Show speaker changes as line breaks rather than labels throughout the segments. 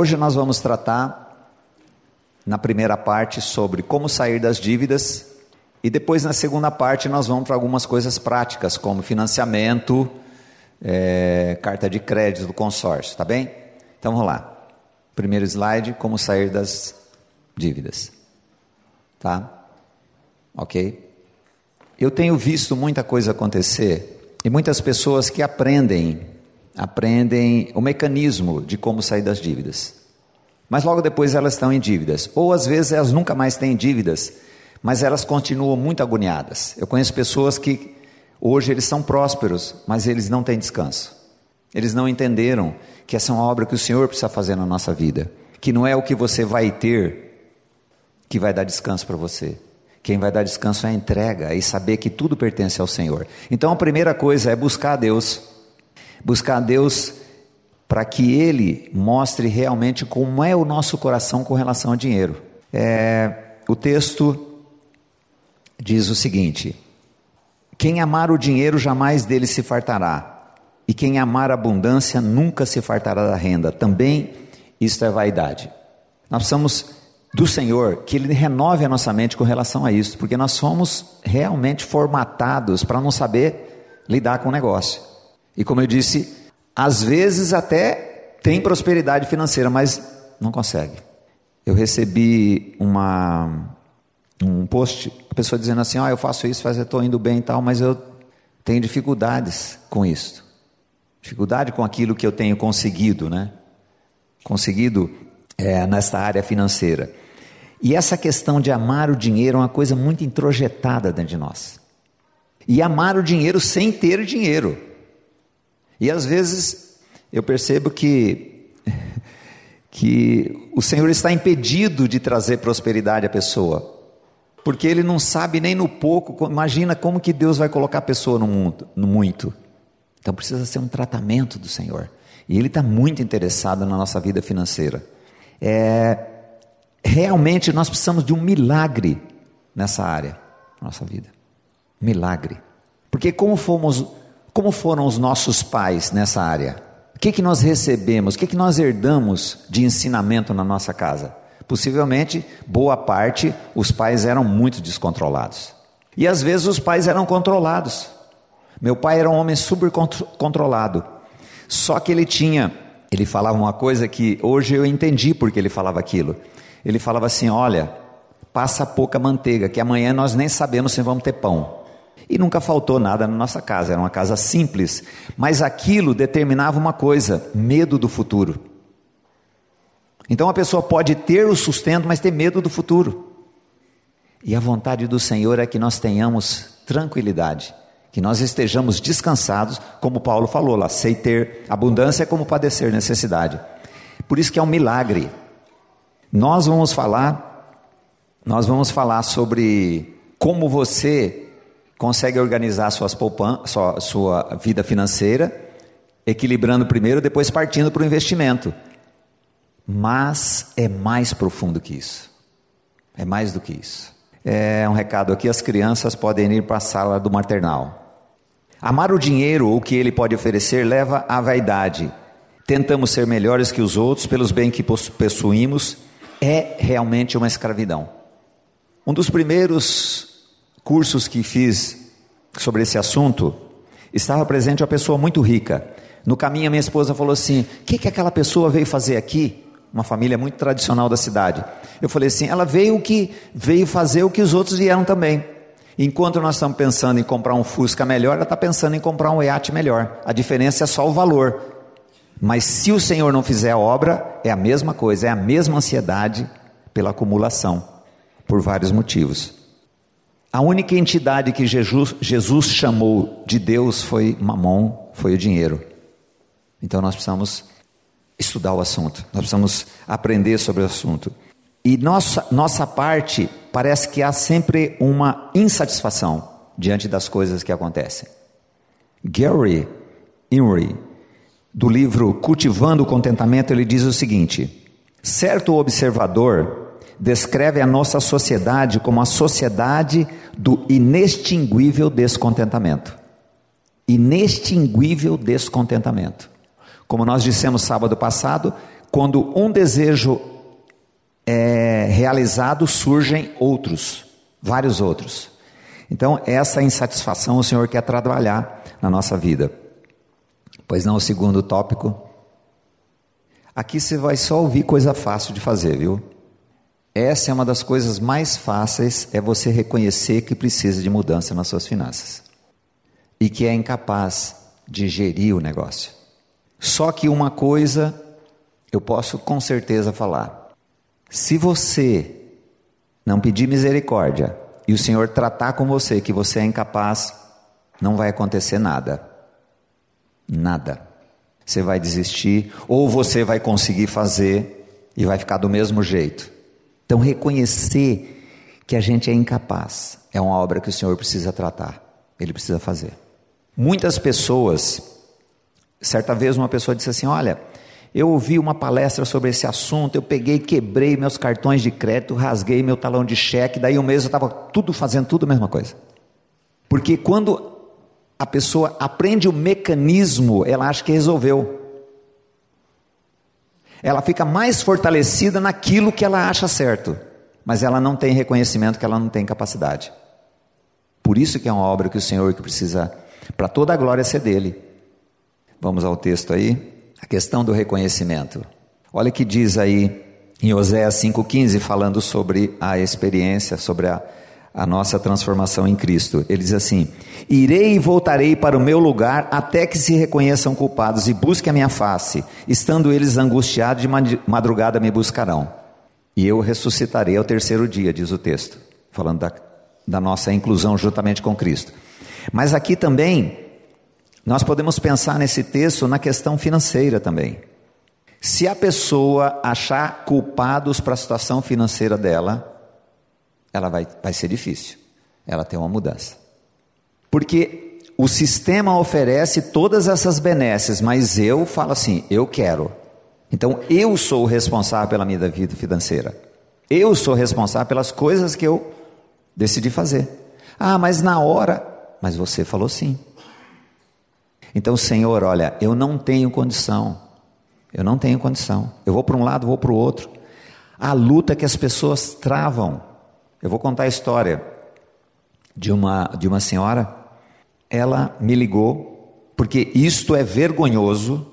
Hoje nós vamos tratar, na primeira parte, sobre como sair das dívidas, e depois, na segunda parte, nós vamos para algumas coisas práticas, como financiamento, é, carta de crédito do consórcio, tá bem? Então vamos lá. Primeiro slide: como sair das dívidas. Tá? Ok? Eu tenho visto muita coisa acontecer e muitas pessoas que aprendem, aprendem o mecanismo de como sair das dívidas. Mas logo depois elas estão em dívidas. Ou às vezes elas nunca mais têm dívidas, mas elas continuam muito agoniadas. Eu conheço pessoas que hoje eles são prósperos, mas eles não têm descanso. Eles não entenderam que essa é uma obra que o Senhor precisa fazer na nossa vida, que não é o que você vai ter que vai dar descanso para você. Quem vai dar descanso é a entrega e saber que tudo pertence ao Senhor. Então a primeira coisa é buscar a Deus. Buscar a Deus para que Ele mostre realmente como é o nosso coração com relação ao dinheiro. É, o texto diz o seguinte: Quem amar o dinheiro jamais dele se fartará e quem amar abundância nunca se fartará da renda. Também isto é vaidade. Nós precisamos do Senhor que Ele renove a nossa mente com relação a isso, porque nós somos realmente formatados para não saber lidar com o negócio. E como eu disse, às vezes até tem prosperidade financeira, mas não consegue. Eu recebi uma, um post, a pessoa dizendo assim: oh, eu faço isso, eu estou indo bem e tal, mas eu tenho dificuldades com isso dificuldade com aquilo que eu tenho conseguido, né? Conseguido é, nesta área financeira. E essa questão de amar o dinheiro é uma coisa muito introjetada dentro de nós. E amar o dinheiro sem ter dinheiro. E às vezes eu percebo que que o Senhor está impedido de trazer prosperidade à pessoa, porque ele não sabe nem no pouco. Imagina como que Deus vai colocar a pessoa no, mundo, no muito. Então precisa ser um tratamento do Senhor. E Ele está muito interessado na nossa vida financeira. É, realmente nós precisamos de um milagre nessa área, nossa vida. Milagre. Porque como fomos, como foram os nossos pais nessa área? O que, que nós recebemos? O que, que nós herdamos de ensinamento na nossa casa? Possivelmente, boa parte, os pais eram muito descontrolados. E às vezes os pais eram controlados. Meu pai era um homem super controlado. Só que ele tinha, ele falava uma coisa que hoje eu entendi porque ele falava aquilo. Ele falava assim: "Olha, passa pouca manteiga, que amanhã nós nem sabemos se vamos ter pão". E nunca faltou nada na nossa casa, era uma casa simples, mas aquilo determinava uma coisa: medo do futuro. Então a pessoa pode ter o sustento, mas ter medo do futuro. E a vontade do Senhor é que nós tenhamos tranquilidade que nós estejamos descansados, como Paulo falou lá, sei ter abundância como padecer necessidade. Por isso que é um milagre. Nós vamos falar, nós vamos falar sobre como você consegue organizar suas poupan sua, sua vida financeira, equilibrando primeiro, depois partindo para o investimento. Mas é mais profundo que isso. É mais do que isso. É um recado aqui: as crianças podem ir para a sala do maternal. Amar o dinheiro ou o que ele pode oferecer leva à vaidade. Tentamos ser melhores que os outros pelos bens que possuímos. É realmente uma escravidão. Um dos primeiros cursos que fiz sobre esse assunto estava presente uma pessoa muito rica. No caminho, a minha esposa falou assim: O que, que aquela pessoa veio fazer aqui? Uma família muito tradicional da cidade. Eu falei assim: ela veio que veio fazer o que os outros vieram também. Enquanto nós estamos pensando em comprar um Fusca melhor, ela está pensando em comprar um iate melhor. A diferença é só o valor. Mas se o Senhor não fizer a obra, é a mesma coisa, é a mesma ansiedade pela acumulação, por vários motivos. A única entidade que Jesus, Jesus chamou de Deus foi Mamon, foi o dinheiro. Então nós precisamos estudar o assunto, nós precisamos aprender sobre o assunto. E nossa, nossa parte parece que há sempre uma insatisfação diante das coisas que acontecem. Gary Inry, do livro Cultivando o Contentamento, ele diz o seguinte: certo observador descreve a nossa sociedade como a sociedade do inextinguível descontentamento. Inextinguível descontentamento. Como nós dissemos sábado passado, quando um desejo é realizado, surgem outros, vários outros. Então, essa insatisfação o Senhor quer trabalhar na nossa vida. Pois não, o segundo tópico. Aqui você vai só ouvir coisa fácil de fazer, viu? Essa é uma das coisas mais fáceis, é você reconhecer que precisa de mudança nas suas finanças. E que é incapaz de gerir o negócio. Só que uma coisa eu posso com certeza falar. Se você não pedir misericórdia e o Senhor tratar com você que você é incapaz, não vai acontecer nada. Nada. Você vai desistir, ou você vai conseguir fazer e vai ficar do mesmo jeito. Então, reconhecer que a gente é incapaz é uma obra que o Senhor precisa tratar, Ele precisa fazer. Muitas pessoas, certa vez uma pessoa disse assim: Olha, eu ouvi uma palestra sobre esse assunto, eu peguei, quebrei meus cartões de crédito, rasguei meu talão de cheque, daí um mês eu estava tudo fazendo tudo a mesma coisa. Porque quando a pessoa aprende o mecanismo, ela acha que resolveu. Ela fica mais fortalecida naquilo que ela acha certo, mas ela não tem reconhecimento que ela não tem capacidade. Por isso que é uma obra que o Senhor que precisa, para toda a glória ser dele. Vamos ao texto aí. A questão do reconhecimento. Olha que diz aí em Oséias 5,15, falando sobre a experiência, sobre a, a nossa transformação em Cristo. Ele diz assim: Irei e voltarei para o meu lugar até que se reconheçam culpados e busquem a minha face. Estando eles angustiados, de madrugada me buscarão. E eu ressuscitarei ao terceiro dia, diz o texto, falando da, da nossa inclusão juntamente com Cristo. Mas aqui também nós podemos pensar nesse texto na questão financeira também. Se a pessoa achar culpados para a situação financeira dela, ela vai, vai ser difícil. Ela tem uma mudança. Porque o sistema oferece todas essas benesses, mas eu falo assim: eu quero. Então eu sou o responsável pela minha vida financeira. Eu sou responsável pelas coisas que eu decidi fazer. Ah, mas na hora. Mas você falou sim. Então, Senhor, olha, eu não tenho condição. Eu não tenho condição. Eu vou para um lado, vou para o outro. A luta que as pessoas travam. Eu vou contar a história de uma, de uma senhora. Ela me ligou, porque isto é vergonhoso.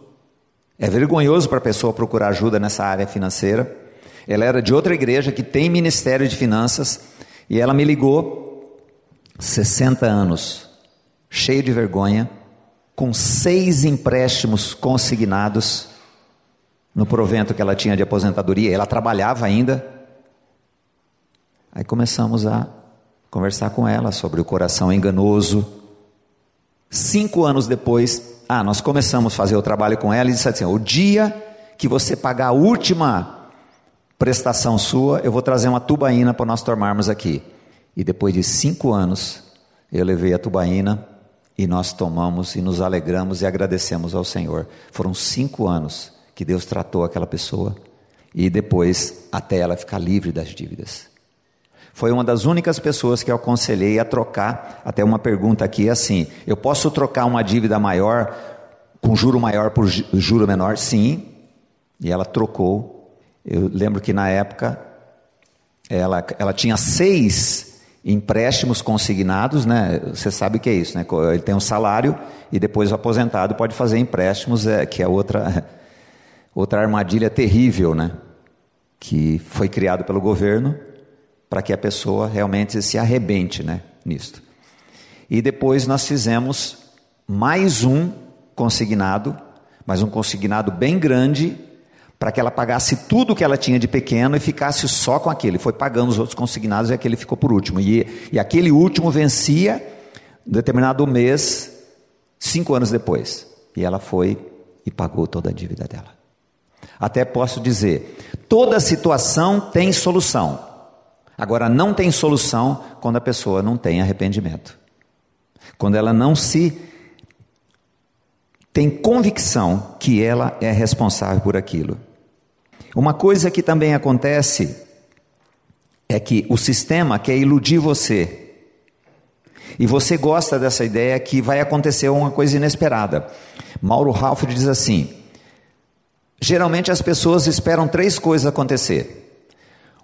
É vergonhoso para a pessoa procurar ajuda nessa área financeira. Ela era de outra igreja que tem ministério de finanças. E ela me ligou, 60 anos, cheio de vergonha com seis empréstimos consignados no provento que ela tinha de aposentadoria. Ela trabalhava ainda. Aí começamos a conversar com ela sobre o coração enganoso. Cinco anos depois, ah, nós começamos a fazer o trabalho com ela e disse assim: o dia que você pagar a última prestação sua, eu vou trazer uma tubaína para nós tomarmos aqui. E depois de cinco anos, eu levei a tubaína e nós tomamos e nos alegramos e agradecemos ao Senhor. Foram cinco anos que Deus tratou aquela pessoa e depois até ela ficar livre das dívidas. Foi uma das únicas pessoas que eu aconselhei a trocar. Até uma pergunta aqui é assim: eu posso trocar uma dívida maior com juro maior por juro menor? Sim. E ela trocou. Eu lembro que na época ela, ela tinha seis empréstimos consignados, né? Você sabe o que é isso, né? Ele tem um salário e depois o aposentado pode fazer empréstimos, é, que é outra outra armadilha terrível, né? Que foi criado pelo governo para que a pessoa realmente se arrebente, né? Nisto. E depois nós fizemos mais um consignado, mas um consignado bem grande para que ela pagasse tudo o que ela tinha de pequeno e ficasse só com aquele. Foi pagando os outros consignados e aquele ficou por último. E, e aquele último vencia um determinado mês, cinco anos depois. E ela foi e pagou toda a dívida dela. Até posso dizer: toda situação tem solução. Agora, não tem solução quando a pessoa não tem arrependimento. Quando ela não se tem convicção que ela é responsável por aquilo. Uma coisa que também acontece é que o sistema quer iludir você. E você gosta dessa ideia que vai acontecer uma coisa inesperada. Mauro Ralph diz assim: Geralmente as pessoas esperam três coisas acontecer: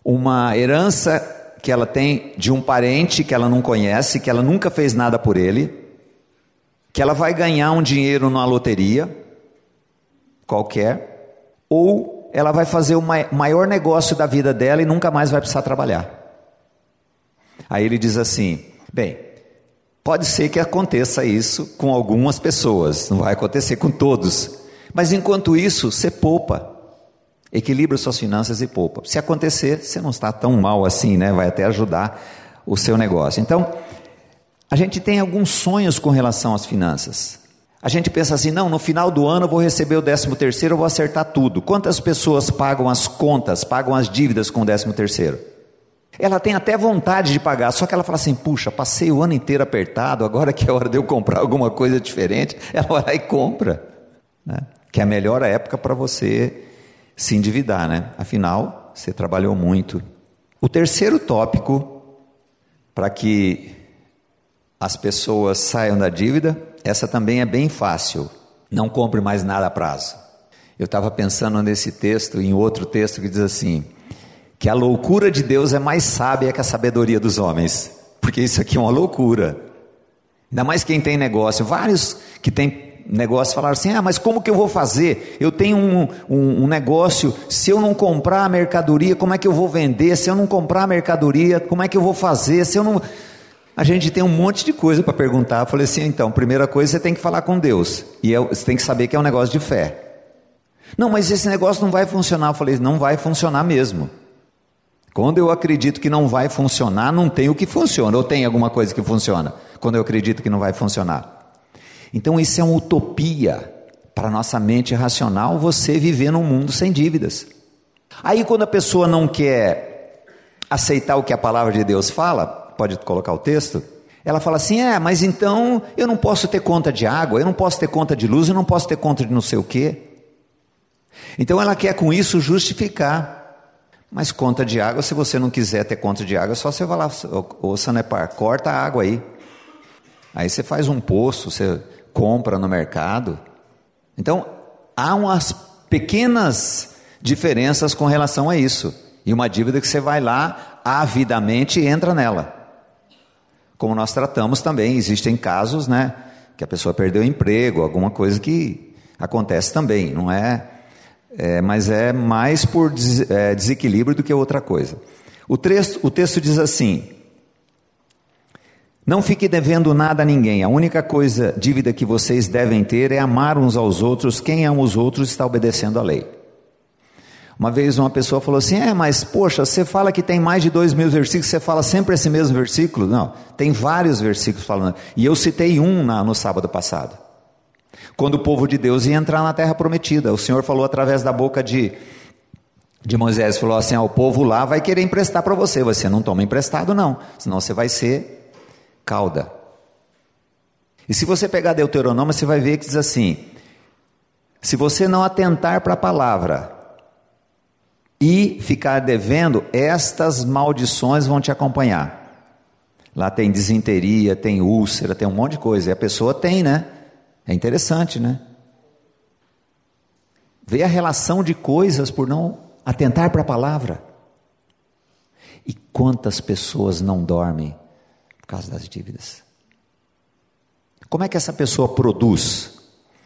uma herança que ela tem de um parente que ela não conhece, que ela nunca fez nada por ele, que ela vai ganhar um dinheiro numa loteria qualquer, ou ela vai fazer o maior negócio da vida dela e nunca mais vai precisar trabalhar. Aí ele diz assim: bem, pode ser que aconteça isso com algumas pessoas, não vai acontecer com todos, mas enquanto isso, você poupa. Equilibra suas finanças e poupa. Se acontecer, você não está tão mal assim, né? Vai até ajudar o seu negócio. Então, a gente tem alguns sonhos com relação às finanças. A gente pensa assim, não, no final do ano eu vou receber o décimo terceiro, eu vou acertar tudo. Quantas pessoas pagam as contas, pagam as dívidas com o décimo terceiro? Ela tem até vontade de pagar, só que ela fala assim, puxa, passei o ano inteiro apertado, agora que é hora de eu comprar alguma coisa diferente, ela vai lá e compra. Né? Que é a melhor época para você se endividar, né? Afinal, você trabalhou muito. O terceiro tópico, para que as pessoas saiam da dívida, essa também é bem fácil. Não compre mais nada a prazo. Eu estava pensando nesse texto, em outro texto que diz assim: que a loucura de Deus é mais sábia que a sabedoria dos homens, porque isso aqui é uma loucura. Ainda mais quem tem negócio. Vários que têm negócio falaram assim: ah, mas como que eu vou fazer? Eu tenho um, um, um, negócio, se eu não comprar a mercadoria, como é que eu vou vender? Se eu não comprar a mercadoria, como é que eu vou fazer? Se eu não. A gente tem um monte de coisa para perguntar. Eu falei assim: então, primeira coisa, você tem que falar com Deus. E é, você tem que saber que é um negócio de fé. Não, mas esse negócio não vai funcionar. Eu falei: não vai funcionar mesmo. Quando eu acredito que não vai funcionar, não tem o que funciona. Ou tem alguma coisa que funciona? Quando eu acredito que não vai funcionar. Então, isso é uma utopia para nossa mente racional, você viver num mundo sem dívidas. Aí, quando a pessoa não quer aceitar o que a palavra de Deus fala, pode colocar o texto? Ela fala assim: é, mas então eu não posso ter conta de água, eu não posso ter conta de luz, eu não posso ter conta de não sei o quê. Então ela quer com isso justificar. Mas conta de água, se você não quiser ter conta de água, só você vai lá, ô Sanepar, corta a água aí. Aí você faz um poço, você compra no mercado. Então, há umas pequenas diferenças com relação a isso. E uma dívida que você vai lá avidamente e entra nela como nós tratamos também, existem casos, né, que a pessoa perdeu o emprego, alguma coisa que acontece também, não é, é mas é mais por des, é, desequilíbrio do que outra coisa. O o texto diz assim: Não fique devendo nada a ninguém, a única coisa, dívida que vocês devem ter é amar uns aos outros, quem ama os outros está obedecendo à lei. Uma vez uma pessoa falou assim: É, mas poxa, você fala que tem mais de dois mil versículos, você fala sempre esse mesmo versículo? Não, tem vários versículos falando. E eu citei um na, no sábado passado. Quando o povo de Deus ia entrar na terra prometida, o Senhor falou através da boca de, de Moisés: falou assim: ah, O povo lá vai querer emprestar para você. Você não toma emprestado, não, senão você vai ser cauda. E se você pegar Deuteronômio, você vai ver que diz assim: Se você não atentar para a palavra, e ficar devendo, estas maldições vão te acompanhar. Lá tem desinteria, tem úlcera, tem um monte de coisa. E a pessoa tem, né? É interessante, né? Vê a relação de coisas por não atentar para a palavra. E quantas pessoas não dormem causa das dívidas? Como é que essa pessoa produz?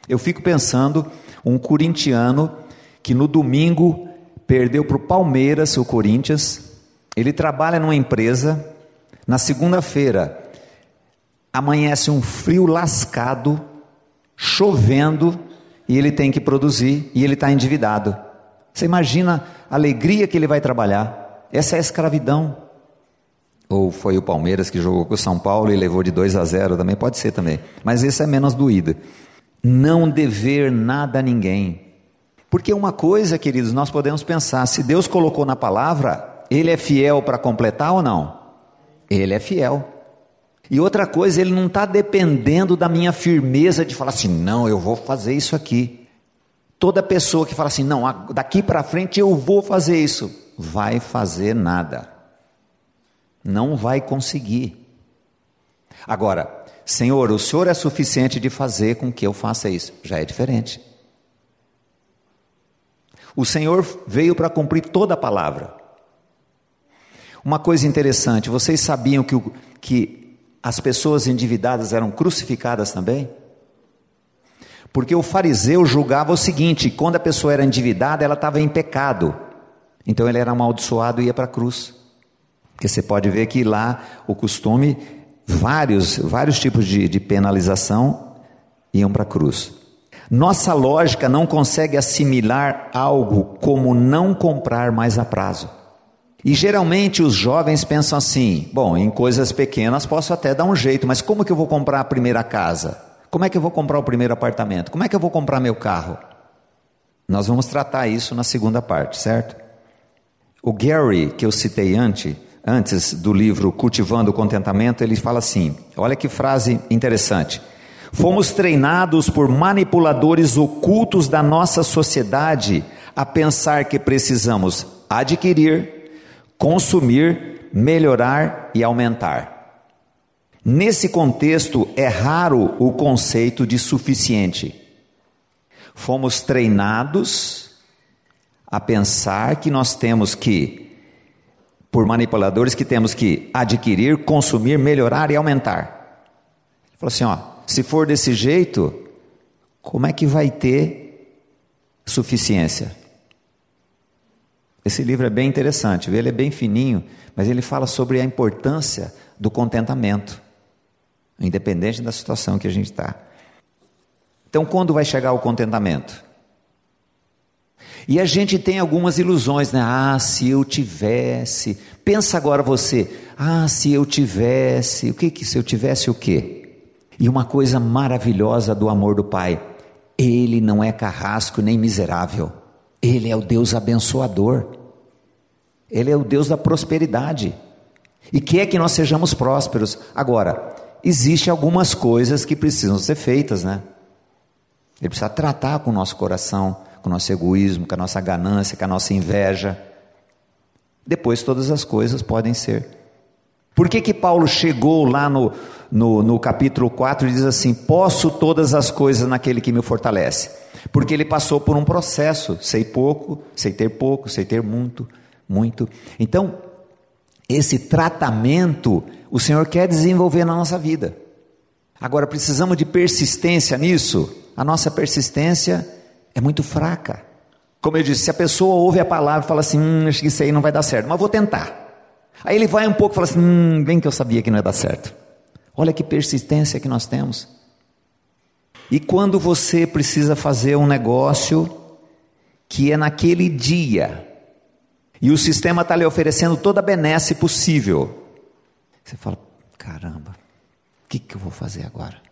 Eu fico pensando um corintiano que no domingo perdeu para o Palmeiras, o Corinthians. Ele trabalha numa empresa. Na segunda-feira, amanhece um frio lascado, chovendo, e ele tem que produzir, e ele está endividado. Você imagina a alegria que ele vai trabalhar. Essa é a escravidão. Ou foi o Palmeiras que jogou com o São Paulo e levou de 2 a 0, também pode ser também. Mas esse é menos doído. Não dever nada a ninguém. Porque uma coisa, queridos, nós podemos pensar: se Deus colocou na palavra, Ele é fiel para completar ou não? Ele é fiel. E outra coisa, Ele não está dependendo da minha firmeza de falar assim: não, eu vou fazer isso aqui. Toda pessoa que fala assim: não, daqui para frente eu vou fazer isso, vai fazer nada. Não vai conseguir. Agora, Senhor, o Senhor é suficiente de fazer com que eu faça isso. Já é diferente. O Senhor veio para cumprir toda a palavra. Uma coisa interessante, vocês sabiam que, que as pessoas endividadas eram crucificadas também? Porque o fariseu julgava o seguinte: quando a pessoa era endividada, ela estava em pecado. Então ele era amaldiçoado e ia para a cruz. Porque você pode ver que lá o costume, vários, vários tipos de, de penalização iam para a cruz. Nossa lógica não consegue assimilar algo como não comprar mais a prazo. E geralmente os jovens pensam assim: bom, em coisas pequenas posso até dar um jeito, mas como que eu vou comprar a primeira casa? Como é que eu vou comprar o primeiro apartamento? Como é que eu vou comprar meu carro? Nós vamos tratar isso na segunda parte, certo? O Gary, que eu citei antes, antes do livro Cultivando o Contentamento, ele fala assim: olha que frase interessante. Fomos treinados por manipuladores ocultos da nossa sociedade a pensar que precisamos adquirir, consumir, melhorar e aumentar. Nesse contexto, é raro o conceito de suficiente. Fomos treinados a pensar que nós temos que, por manipuladores, que temos que adquirir, consumir, melhorar e aumentar. Ele falou assim: ó, se for desse jeito, como é que vai ter suficiência? Esse livro é bem interessante, ele é bem fininho, mas ele fala sobre a importância do contentamento independente da situação que a gente está. Então, quando vai chegar o contentamento? E a gente tem algumas ilusões, né? Ah, se eu tivesse. Pensa agora você. Ah, se eu tivesse. O que que se eu tivesse o quê? E uma coisa maravilhosa do amor do Pai. Ele não é carrasco nem miserável. Ele é o Deus abençoador. Ele é o Deus da prosperidade. E quer que nós sejamos prósperos. Agora, existem algumas coisas que precisam ser feitas, né? Ele precisa tratar com o nosso coração, com o nosso egoísmo, com a nossa ganância, com a nossa inveja. Depois todas as coisas podem ser. Por que que Paulo chegou lá no, no, no capítulo 4 e diz assim: Posso todas as coisas naquele que me fortalece? Porque ele passou por um processo, sei pouco, sei ter pouco, sei ter muito, muito. Então, esse tratamento o Senhor quer desenvolver na nossa vida. Agora, precisamos de persistência nisso? A nossa persistência é muito fraca. Como eu disse, se a pessoa ouve a palavra e fala assim: hum, acho que isso aí não vai dar certo, mas vou tentar. Aí ele vai um pouco e fala assim: hum, bem que eu sabia que não ia dar certo. Olha que persistência que nós temos. E quando você precisa fazer um negócio que é naquele dia, e o sistema está lhe oferecendo toda a benesse possível, você fala: caramba, o que, que eu vou fazer agora?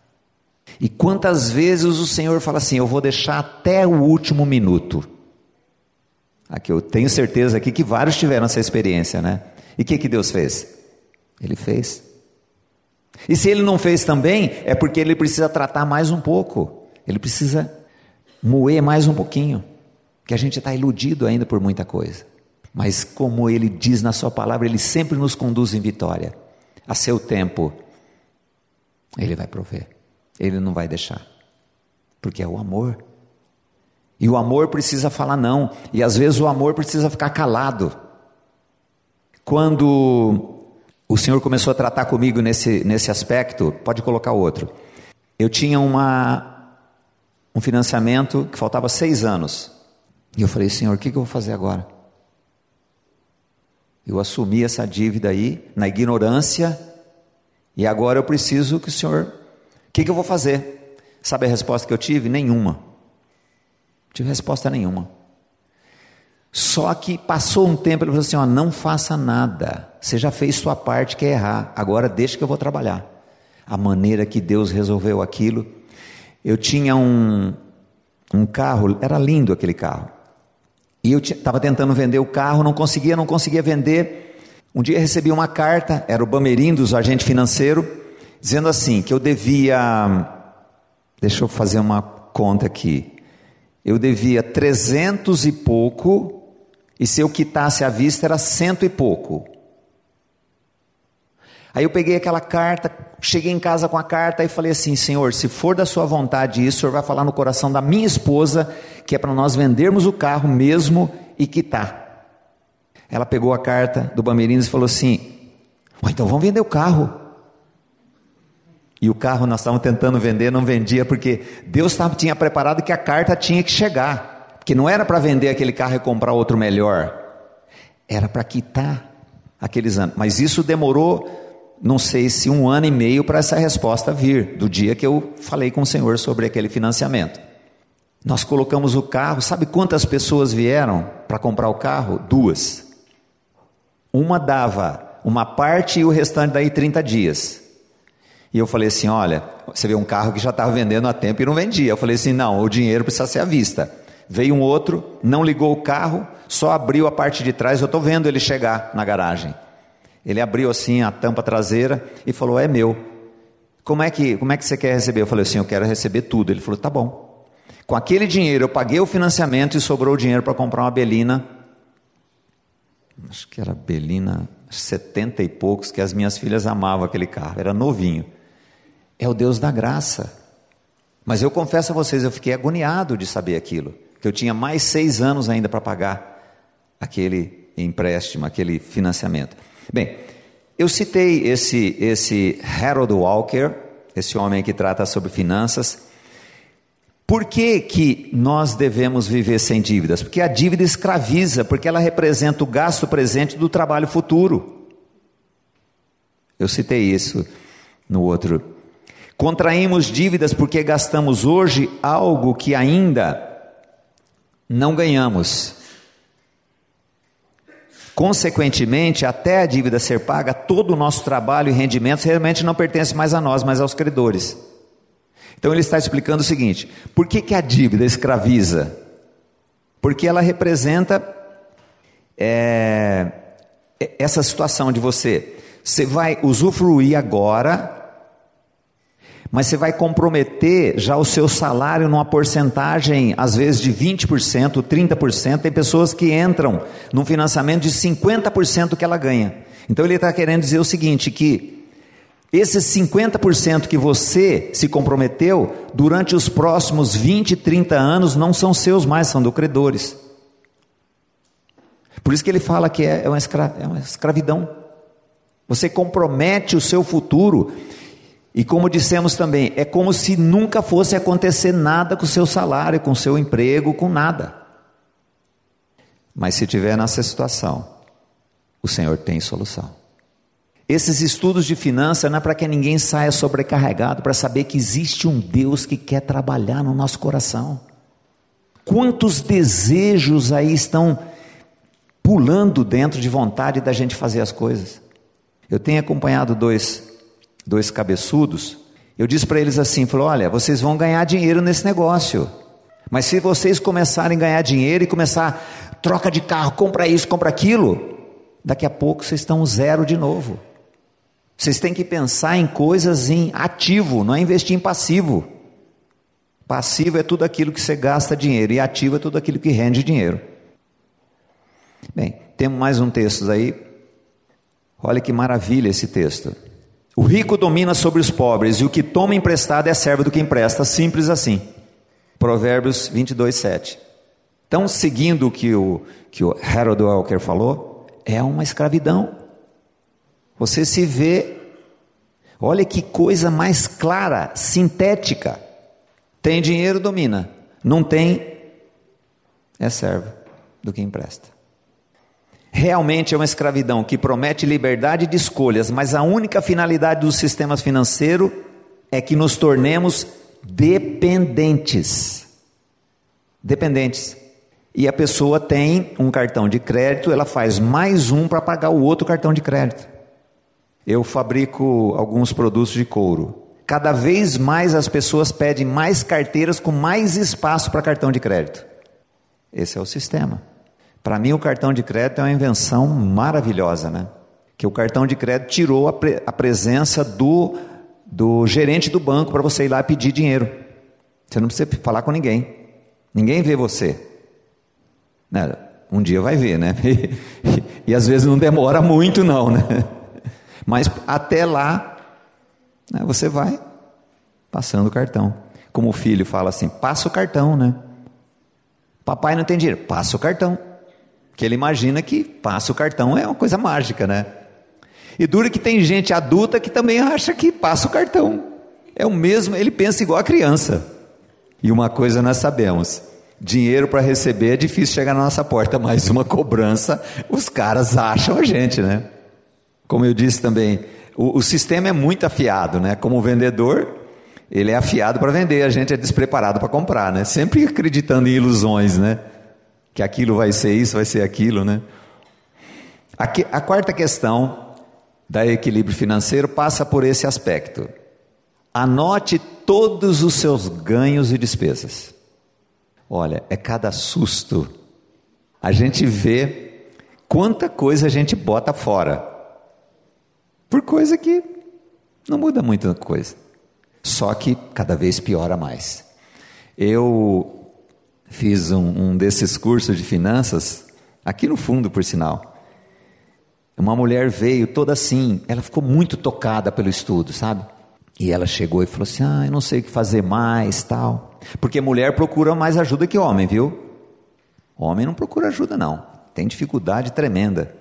E quantas vezes o Senhor fala assim: eu vou deixar até o último minuto. Aqui eu tenho certeza aqui que vários tiveram essa experiência, né? E o que, que Deus fez? Ele fez. E se ele não fez também, é porque ele precisa tratar mais um pouco. Ele precisa moer mais um pouquinho. Que a gente está iludido ainda por muita coisa. Mas como ele diz na sua palavra, ele sempre nos conduz em vitória a seu tempo, Ele vai prover, Ele não vai deixar, porque é o amor. E o amor precisa falar não, e às vezes o amor precisa ficar calado. Quando o Senhor começou a tratar comigo nesse, nesse aspecto, pode colocar outro. Eu tinha uma, um financiamento que faltava seis anos. E eu falei, Senhor, o que, que eu vou fazer agora? Eu assumi essa dívida aí, na ignorância, e agora eu preciso que o Senhor. Que, que eu vou fazer? Sabe a resposta que eu tive? Nenhuma. Não tive resposta nenhuma. Só que passou um tempo, ele falou assim: ó, não faça nada. Você já fez sua parte, quer errar. Agora deixa que eu vou trabalhar. A maneira que Deus resolveu aquilo. Eu tinha um, um carro, era lindo aquele carro. E eu estava tentando vender o carro, não conseguia, não conseguia vender. Um dia recebi uma carta, era o Bamerindos, o agente financeiro, dizendo assim: que eu devia. Deixa eu fazer uma conta aqui. Eu devia trezentos e pouco, e se eu quitasse à vista era cento e pouco. Aí eu peguei aquela carta, cheguei em casa com a carta e falei assim: Senhor, se for da Sua vontade isso, o Senhor vai falar no coração da minha esposa que é para nós vendermos o carro mesmo e quitar. Ela pegou a carta do Bamerinos e falou assim: então vamos vender o carro. E o carro nós estávamos tentando vender, não vendia, porque Deus tinha preparado que a carta tinha que chegar. Porque não era para vender aquele carro e comprar outro melhor, era para quitar aqueles anos. Mas isso demorou não sei se um ano e meio para essa resposta vir, do dia que eu falei com o Senhor sobre aquele financiamento. Nós colocamos o carro, sabe quantas pessoas vieram para comprar o carro? Duas. Uma dava uma parte e o restante daí 30 dias. E eu falei assim: olha, você vê um carro que já estava vendendo há tempo e não vendia. Eu falei assim: não, o dinheiro precisa ser à vista. Veio um outro, não ligou o carro, só abriu a parte de trás. Eu estou vendo ele chegar na garagem. Ele abriu assim a tampa traseira e falou: É meu. Como é que, como é que você quer receber? Eu falei assim: Eu quero receber tudo. Ele falou: Tá bom. Com aquele dinheiro eu paguei o financiamento e sobrou o dinheiro para comprar uma Belina. Acho que era Belina 70 e poucos, que as minhas filhas amavam aquele carro, era novinho. É o Deus da graça. Mas eu confesso a vocês, eu fiquei agoniado de saber aquilo, que eu tinha mais seis anos ainda para pagar aquele empréstimo, aquele financiamento. Bem, eu citei esse, esse Harold Walker, esse homem que trata sobre finanças. Por que, que nós devemos viver sem dívidas? Porque a dívida escraviza, porque ela representa o gasto presente do trabalho futuro. Eu citei isso no outro. Contraímos dívidas porque gastamos hoje algo que ainda não ganhamos. Consequentemente, até a dívida ser paga, todo o nosso trabalho e rendimentos realmente não pertence mais a nós, mas aos credores. Então ele está explicando o seguinte: por que, que a dívida escraviza? Porque ela representa é, essa situação de você, você vai usufruir agora mas você vai comprometer já o seu salário numa porcentagem, às vezes de 20%, 30%. Tem pessoas que entram num financiamento de 50% que ela ganha. Então ele está querendo dizer o seguinte: que esses 50% que você se comprometeu, durante os próximos 20, 30 anos, não são seus mais, são do credores. Por isso que ele fala que é, é uma, é uma escravidão. Você compromete o seu futuro e como dissemos também, é como se nunca fosse acontecer nada com o seu salário, com o seu emprego, com nada. Mas se tiver nessa situação, o Senhor tem solução. Esses estudos de finanças não é para que ninguém saia sobrecarregado, para saber que existe um Deus que quer trabalhar no nosso coração. Quantos desejos aí estão pulando dentro de vontade da gente fazer as coisas? Eu tenho acompanhado dois dois cabeçudos, eu disse para eles assim: falou, olha, vocês vão ganhar dinheiro nesse negócio. Mas se vocês começarem a ganhar dinheiro e começar troca de carro, compra isso, compra aquilo, daqui a pouco vocês estão zero de novo. Vocês têm que pensar em coisas em ativo, não é investir em passivo. Passivo é tudo aquilo que você gasta dinheiro e ativo é tudo aquilo que rende dinheiro. Bem, temos mais um texto aí. Olha que maravilha esse texto. O rico domina sobre os pobres, e o que toma emprestado é servo do que empresta, simples assim. Provérbios 22, 7. Então, seguindo o que o, que o Harold Walker falou, é uma escravidão. Você se vê, olha que coisa mais clara, sintética. Tem dinheiro, domina. Não tem, é servo do que empresta realmente é uma escravidão que promete liberdade de escolhas, mas a única finalidade do sistema financeiro é que nos tornemos dependentes. Dependentes. E a pessoa tem um cartão de crédito, ela faz mais um para pagar o outro cartão de crédito. Eu fabrico alguns produtos de couro. Cada vez mais as pessoas pedem mais carteiras com mais espaço para cartão de crédito. Esse é o sistema. Para mim, o cartão de crédito é uma invenção maravilhosa, né? Que o cartão de crédito tirou a, pre a presença do, do gerente do banco para você ir lá pedir dinheiro. Você não precisa falar com ninguém. Ninguém vê você. Né? Um dia vai ver, né? E, e, às vezes não demora muito, não, né? Mas até lá, né, você vai passando o cartão. Como o filho fala assim: passa o cartão, né? Papai não tem dinheiro, passa o cartão. Que ele imagina que passa o cartão é uma coisa mágica, né? E dura que tem gente adulta que também acha que passa o cartão. É o mesmo, ele pensa igual a criança. E uma coisa nós sabemos: dinheiro para receber é difícil chegar na nossa porta, mas uma cobrança, os caras acham a gente, né? Como eu disse também, o, o sistema é muito afiado, né? Como vendedor, ele é afiado para vender, a gente é despreparado para comprar, né? Sempre acreditando em ilusões, né? Que aquilo vai ser isso, vai ser aquilo, né? Aqui, a quarta questão da equilíbrio financeiro passa por esse aspecto. Anote todos os seus ganhos e despesas. Olha, é cada susto. A gente vê quanta coisa a gente bota fora. Por coisa que não muda muita coisa. Só que cada vez piora mais. Eu fiz um, um desses cursos de finanças, aqui no fundo, por sinal. Uma mulher veio toda assim, ela ficou muito tocada pelo estudo, sabe? E ela chegou e falou assim: Ah, eu não sei o que fazer mais, tal. Porque mulher procura mais ajuda que homem, viu? Homem não procura ajuda, não. Tem dificuldade tremenda.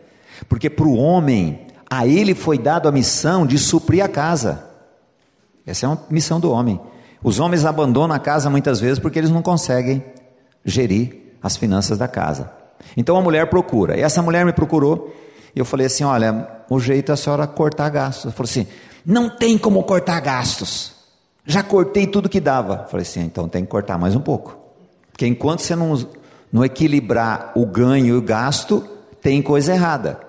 Porque para o homem, a ele foi dado a missão de suprir a casa. Essa é uma missão do homem. Os homens abandonam a casa muitas vezes porque eles não conseguem gerir as finanças da casa. Então a mulher procura. E essa mulher me procurou. E eu falei assim: olha, o jeito é a senhora cortar gastos. Ela falou assim: não tem como cortar gastos. Já cortei tudo que dava. Falei assim, então tem que cortar mais um pouco. Porque enquanto você não, não equilibrar o ganho e o gasto, tem coisa errada.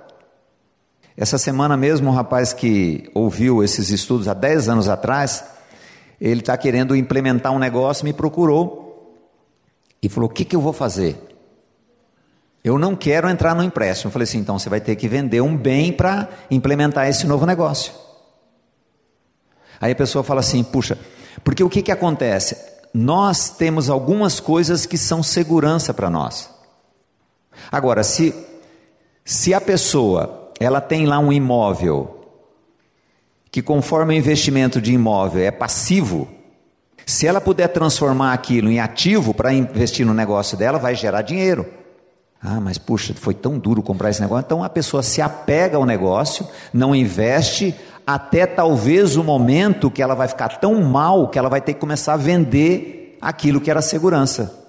Essa semana mesmo, um rapaz que ouviu esses estudos há 10 anos atrás, ele está querendo implementar um negócio, me procurou e falou: O que, que eu vou fazer? Eu não quero entrar no empréstimo. Eu falei assim: então você vai ter que vender um bem para implementar esse novo negócio. Aí a pessoa fala assim: puxa, porque o que, que acontece? Nós temos algumas coisas que são segurança para nós. Agora, se, se a pessoa ela tem lá um imóvel que conforme o investimento de imóvel é passivo, se ela puder transformar aquilo em ativo para investir no negócio dela, vai gerar dinheiro. Ah, mas puxa, foi tão duro comprar esse negócio. Então a pessoa se apega ao negócio, não investe, até talvez o momento que ela vai ficar tão mal que ela vai ter que começar a vender aquilo que era segurança.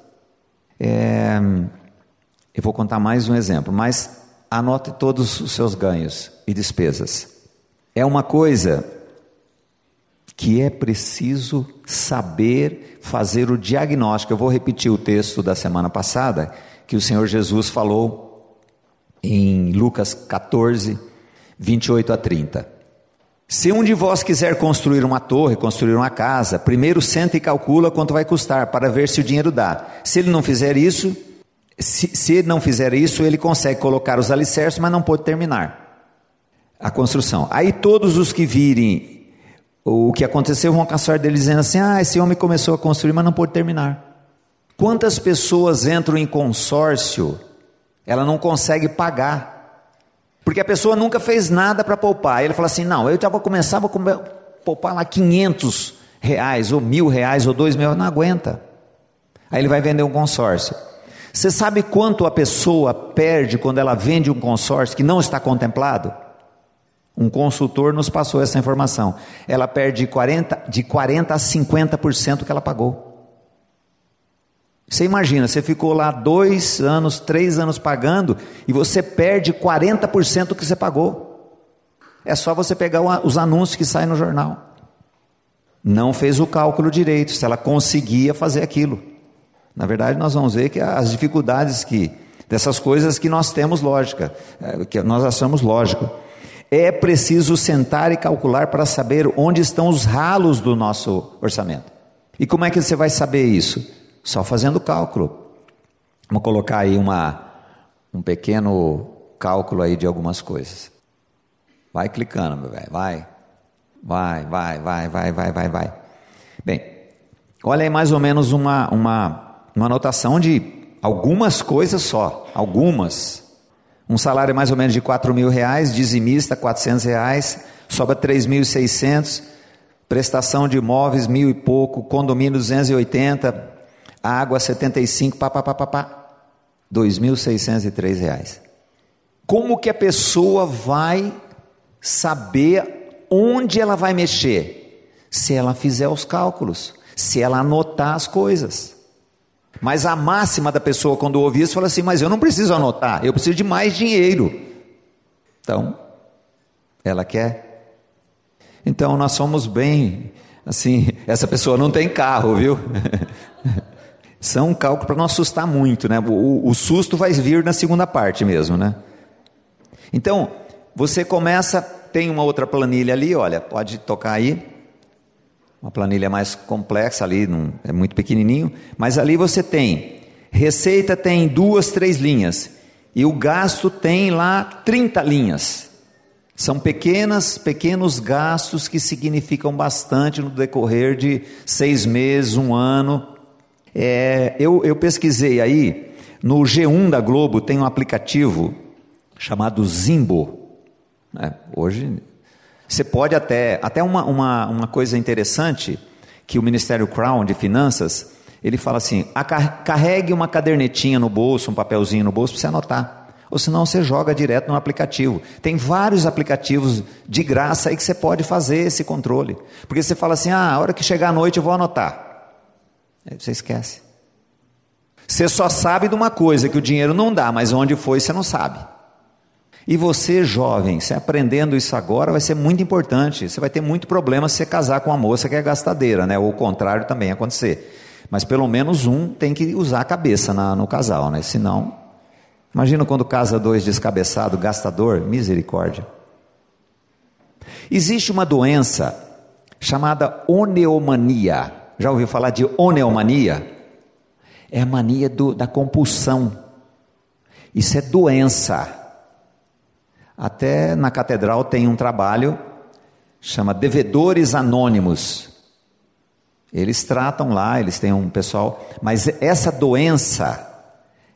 É, eu vou contar mais um exemplo, mas anote todos os seus ganhos e despesas. É uma coisa que é preciso saber fazer o diagnóstico. Eu vou repetir o texto da semana passada que o Senhor Jesus falou em Lucas 14, 28 a 30. Se um de vós quiser construir uma torre, construir uma casa, primeiro senta e calcula quanto vai custar para ver se o dinheiro dá. Se ele não fizer isso, se, se ele não fizer isso, ele consegue colocar os alicerces, mas não pode terminar a construção. Aí todos os que virem o que aconteceu vão caçar dele dizendo assim: ah, esse homem começou a construir, mas não pôde terminar. Quantas pessoas entram em consórcio, ela não consegue pagar porque a pessoa nunca fez nada para poupar. Ele fala assim: não, eu já vou começar, vou poupar lá 500 reais, ou mil reais, ou dois mil, não aguenta. Aí ele vai vender um consórcio. Você sabe quanto a pessoa perde quando ela vende um consórcio que não está contemplado? Um consultor nos passou essa informação. Ela perde de 40, de 40 a 50% que ela pagou. Você imagina, você ficou lá dois anos, três anos pagando e você perde 40% do que você pagou. É só você pegar os anúncios que saem no jornal. Não fez o cálculo direito, se ela conseguia fazer aquilo. Na verdade, nós vamos ver que as dificuldades que dessas coisas que nós temos lógica, é, que nós achamos lógico. É preciso sentar e calcular para saber onde estão os ralos do nosso orçamento. E como é que você vai saber isso? Só fazendo cálculo. Vamos colocar aí uma, um pequeno cálculo aí de algumas coisas. Vai clicando, meu velho, vai. Vai, vai, vai, vai, vai, vai, vai. Bem, olha aí mais ou menos uma, uma, uma anotação de algumas coisas só, algumas. Um salário mais ou menos de 4 mil reais, dizimista 400 reais, sobra 3.600, prestação de imóveis mil e pouco, condomínio 280, água 75, pá, pá, pá, pá, pá. 2.603 reais. Como que a pessoa vai saber onde ela vai mexer? Se ela fizer os cálculos, se ela anotar as coisas. Mas a máxima da pessoa quando ouve isso fala assim: "Mas eu não preciso anotar, eu preciso de mais dinheiro". Então, ela quer. Então nós somos bem assim, essa pessoa não tem carro, viu? São um cálculo para não assustar muito, né? O, o, susto vai vir na segunda parte mesmo, né? Então, você começa, tem uma outra planilha ali, olha, pode tocar aí. Uma planilha mais complexa ali, não, é muito pequenininho, mas ali você tem receita tem duas, três linhas e o gasto tem lá 30 linhas. São pequenas, pequenos gastos que significam bastante no decorrer de seis meses, um ano. É, eu, eu pesquisei aí, no G1 da Globo tem um aplicativo chamado Zimbo. É, hoje, você pode até, até uma, uma, uma coisa interessante, que o Ministério Crown de Finanças, ele fala assim, carregue uma cadernetinha no bolso, um papelzinho no bolso para você anotar. Ou senão você joga direto no aplicativo. Tem vários aplicativos de graça aí que você pode fazer esse controle. Porque você fala assim, ah, a hora que chegar a noite eu vou anotar. Aí você esquece. Você só sabe de uma coisa, que o dinheiro não dá, mas onde foi você não sabe. E você, jovem, você aprendendo isso agora vai ser muito importante. Você vai ter muito problema se você casar com uma moça que é gastadeira, né? Ou o contrário também acontecer. Mas pelo menos um tem que usar a cabeça na, no casal, né? Senão, imagina quando casa dois descabeçado, gastador, misericórdia. Existe uma doença chamada oneomania. Já ouviu falar de oneomania? É a mania do, da compulsão. Isso é doença. Até na catedral tem um trabalho, chama Devedores Anônimos. Eles tratam lá, eles têm um pessoal, mas essa doença,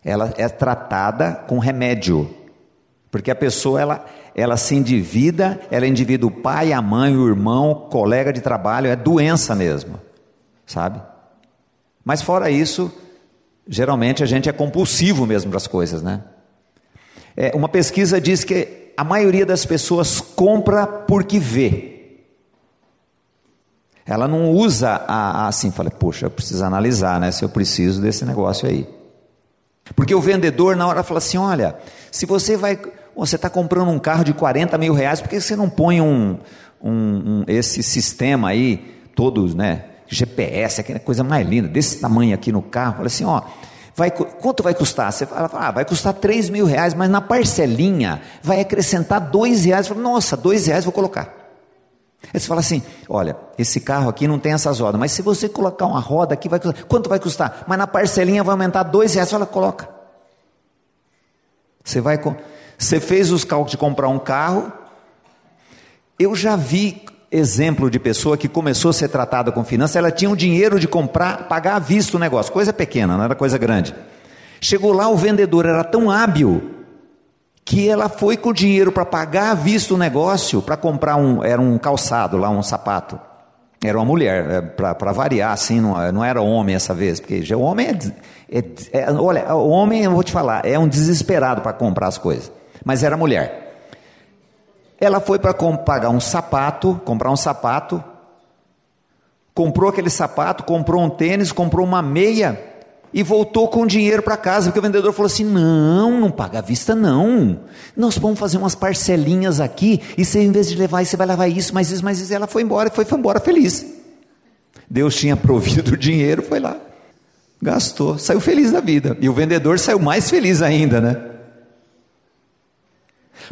ela é tratada com remédio. Porque a pessoa, ela, ela se endivida, ela endivida o pai, a mãe, o irmão, o colega de trabalho, é doença mesmo sabe? Mas fora isso, geralmente a gente é compulsivo mesmo para as coisas, né? É, uma pesquisa diz que a maioria das pessoas compra porque vê. Ela não usa a, a assim, fala, poxa, eu preciso analisar, né? Se eu preciso desse negócio aí. Porque o vendedor na hora fala assim: olha, se você vai, você está comprando um carro de 40 mil reais, por que você não põe um, um, um esse sistema aí, todos, né? GPS, aquela coisa mais linda, desse tamanho aqui no carro. Fala assim, ó, vai, quanto vai custar? Você fala, ah, vai custar 3 mil reais, mas na parcelinha vai acrescentar 2 reais. Fala, Nossa, 2 reais vou colocar. Aí você fala assim: olha, esse carro aqui não tem essas rodas, mas se você colocar uma roda aqui, vai custar. Quanto vai custar? Mas na parcelinha vai aumentar dois reais. Fala, coloca. Você vai. Você fez os cálculos de comprar um carro. Eu já vi exemplo de pessoa que começou a ser tratada com finanças, ela tinha o dinheiro de comprar, pagar à vista o negócio, coisa pequena, não era coisa grande. Chegou lá, o vendedor era tão hábil que ela foi com o dinheiro para pagar à vista o negócio, para comprar um, era um calçado lá, um sapato. Era uma mulher, é, para variar, assim, não, não, era homem essa vez, porque o homem é, é, é, Olha, o homem, eu vou te falar, é um desesperado para comprar as coisas. Mas era mulher. Ela foi para pagar um sapato, comprar um sapato, comprou aquele sapato, comprou um tênis, comprou uma meia e voltou com dinheiro para casa, porque o vendedor falou assim: não, não paga à vista, não. Nós vamos fazer umas parcelinhas aqui, e você, em vez de levar isso, você vai levar isso, mais isso, mais isso. Ela foi embora, foi, foi embora feliz. Deus tinha provido o dinheiro, foi lá, gastou, saiu feliz da vida. E o vendedor saiu mais feliz ainda, né?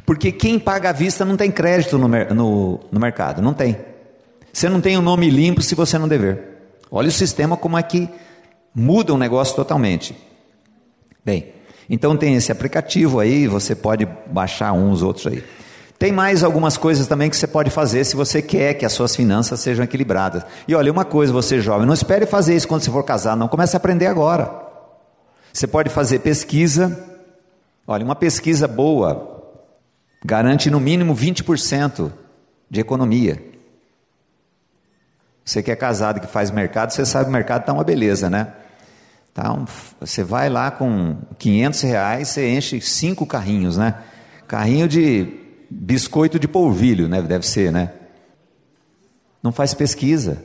Porque quem paga à vista não tem crédito no, no, no mercado, não tem. Você não tem o um nome limpo se você não dever. Olha o sistema como é que muda o negócio totalmente. Bem, então tem esse aplicativo aí, você pode baixar uns outros aí. Tem mais algumas coisas também que você pode fazer se você quer que as suas finanças sejam equilibradas. E olha, uma coisa, você jovem, não espere fazer isso quando você for casar, não. Comece a aprender agora. Você pode fazer pesquisa. Olha, uma pesquisa boa garante no mínimo 20% de economia. Você que é casado, que faz mercado, você sabe que o mercado está uma beleza, né? Tá um, você vai lá com 500 reais, você enche cinco carrinhos, né? Carrinho de biscoito de polvilho, né? Deve ser, né? Não faz pesquisa.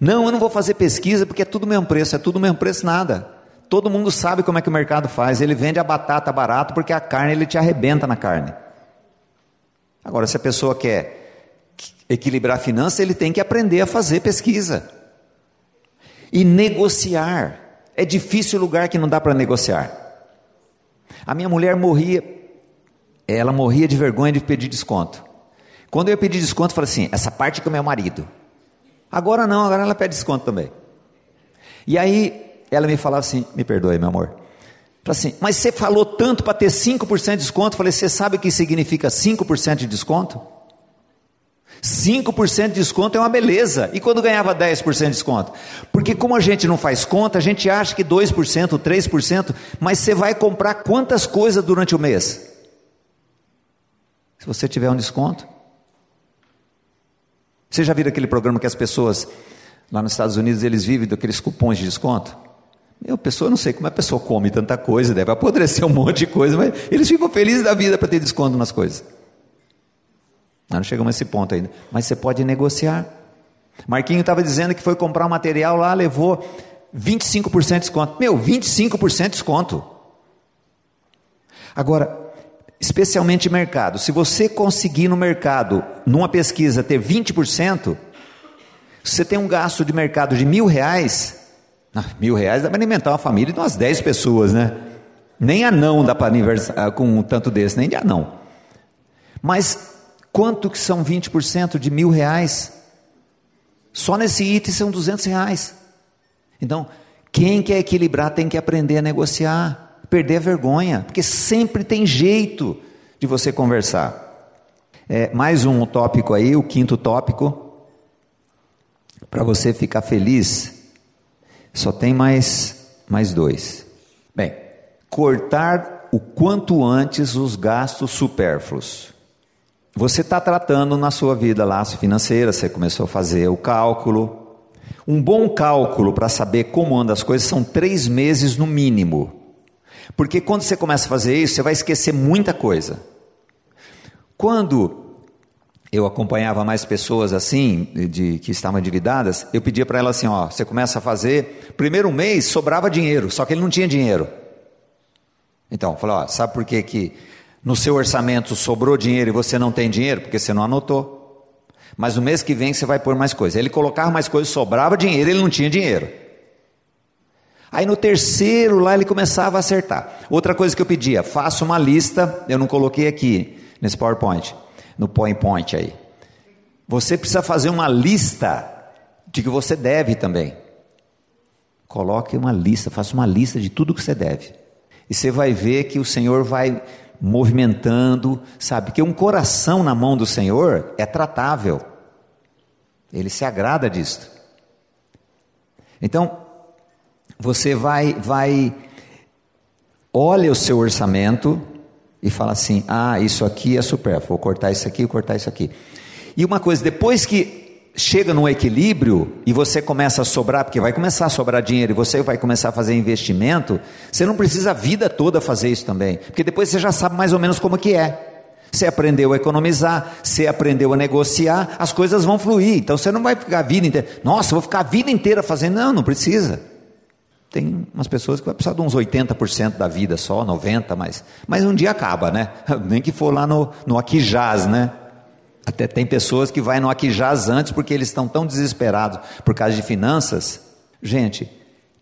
Não, eu não vou fazer pesquisa porque é tudo o mesmo preço, é tudo o mesmo preço nada. Todo mundo sabe como é que o mercado faz. Ele vende a batata barato porque a carne ele te arrebenta na carne. Agora, se a pessoa quer equilibrar a finança, ele tem que aprender a fazer pesquisa e negociar. É difícil lugar que não dá para negociar. A minha mulher morria, ela morria de vergonha de pedir desconto. Quando eu ia pedir desconto, eu falei assim: essa parte é o meu marido. Agora não, agora ela pede desconto também. E aí ela me falava assim: me perdoe, meu amor. Assim, mas você falou tanto para ter 5% de desconto. Eu falei: você sabe o que significa 5% de desconto? 5% de desconto é uma beleza. E quando ganhava 10% de desconto? Porque como a gente não faz conta, a gente acha que 2%, 3%, mas você vai comprar quantas coisas durante o mês? Se você tiver um desconto. Você já viu aquele programa que as pessoas lá nos Estados Unidos eles vivem daqueles cupons de desconto? Meu, pessoa, não sei como a pessoa come tanta coisa, deve apodrecer um monte de coisa, mas eles ficam felizes da vida para ter desconto nas coisas. Nós não chegamos a esse ponto ainda. Mas você pode negociar. Marquinho estava dizendo que foi comprar um material lá, levou 25% de desconto. Meu, 25% de desconto. Agora, especialmente mercado, se você conseguir no mercado, numa pesquisa, ter 20%, você tem um gasto de mercado de mil reais, ah, mil reais dá para alimentar uma família de umas 10 pessoas, né? Nem anão dá para aniversar com um tanto desse, nem de anão. Mas quanto que são 20% de mil reais? Só nesse item são 200 reais. Então, quem quer equilibrar tem que aprender a negociar, perder a vergonha, porque sempre tem jeito de você conversar. É, mais um tópico aí, o quinto tópico, para você ficar feliz só tem mais, mais dois. Bem, cortar o quanto antes os gastos supérfluos. Você está tratando na sua vida laço financeira, você começou a fazer o cálculo. Um bom cálculo para saber como andam as coisas são três meses no mínimo. Porque quando você começa a fazer isso, você vai esquecer muita coisa. Quando eu acompanhava mais pessoas assim, de, que estavam endividadas, eu pedia para ela assim: ó, você começa a fazer, primeiro mês sobrava dinheiro, só que ele não tinha dinheiro. Então, falou: ó, sabe por que, que no seu orçamento sobrou dinheiro e você não tem dinheiro? Porque você não anotou. Mas no mês que vem você vai pôr mais coisas. Ele colocava mais coisas, sobrava dinheiro, ele não tinha dinheiro. Aí no terceiro lá ele começava a acertar. Outra coisa que eu pedia, faça uma lista, eu não coloquei aqui nesse PowerPoint no PowerPoint aí. Você precisa fazer uma lista de que você deve também. Coloque uma lista, faça uma lista de tudo que você deve. E você vai ver que o Senhor vai movimentando, sabe? Que um coração na mão do Senhor é tratável. Ele se agrada disto. Então, você vai vai olha o seu orçamento, e fala assim: ah, isso aqui é supérfluo, vou cortar isso aqui, vou cortar isso aqui. E uma coisa, depois que chega num equilíbrio e você começa a sobrar, porque vai começar a sobrar dinheiro e você vai começar a fazer investimento, você não precisa a vida toda fazer isso também, porque depois você já sabe mais ou menos como que é. Você aprendeu a economizar, você aprendeu a negociar, as coisas vão fluir. Então você não vai ficar a vida inteira. Nossa, vou ficar a vida inteira fazendo. Não, não precisa. Tem umas pessoas que vai precisar de uns 80% da vida só, 90%, mas, mas um dia acaba, né? Nem que for lá no, no Aquijaz, né? Até tem pessoas que vai no Aquijaz antes porque eles estão tão desesperados por causa de finanças. Gente,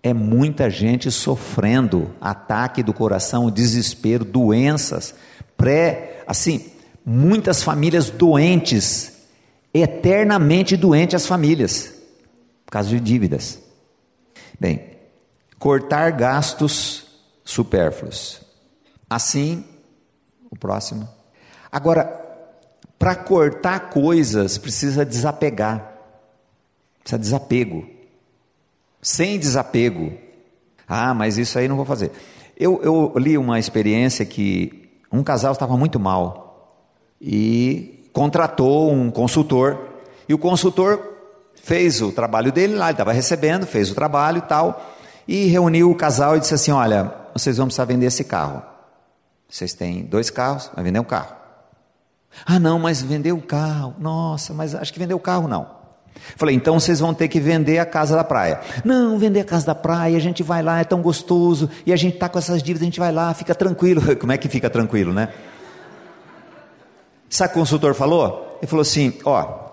é muita gente sofrendo ataque do coração, desespero, doenças, pré, assim, muitas famílias doentes, eternamente doentes as famílias, por causa de dívidas. Bem, cortar gastos supérfluos. Assim, o próximo. Agora, para cortar coisas, precisa desapegar. Precisa desapego. Sem desapego. Ah, mas isso aí não vou fazer. Eu, eu li uma experiência que um casal estava muito mal. E contratou um consultor e o consultor fez o trabalho dele lá, ele estava recebendo, fez o trabalho e tal, e reuniu o casal e disse assim: Olha, vocês vão precisar vender esse carro. Vocês têm dois carros, vai vender um carro. Ah, não, mas vender o carro, nossa, mas acho que vender o carro não. Falei, então vocês vão ter que vender a casa da praia. Não, vender a casa da praia, a gente vai lá, é tão gostoso, e a gente está com essas dívidas, a gente vai lá, fica tranquilo. Como é que fica tranquilo, né? Sabe o consultor falou? Ele falou assim: ó,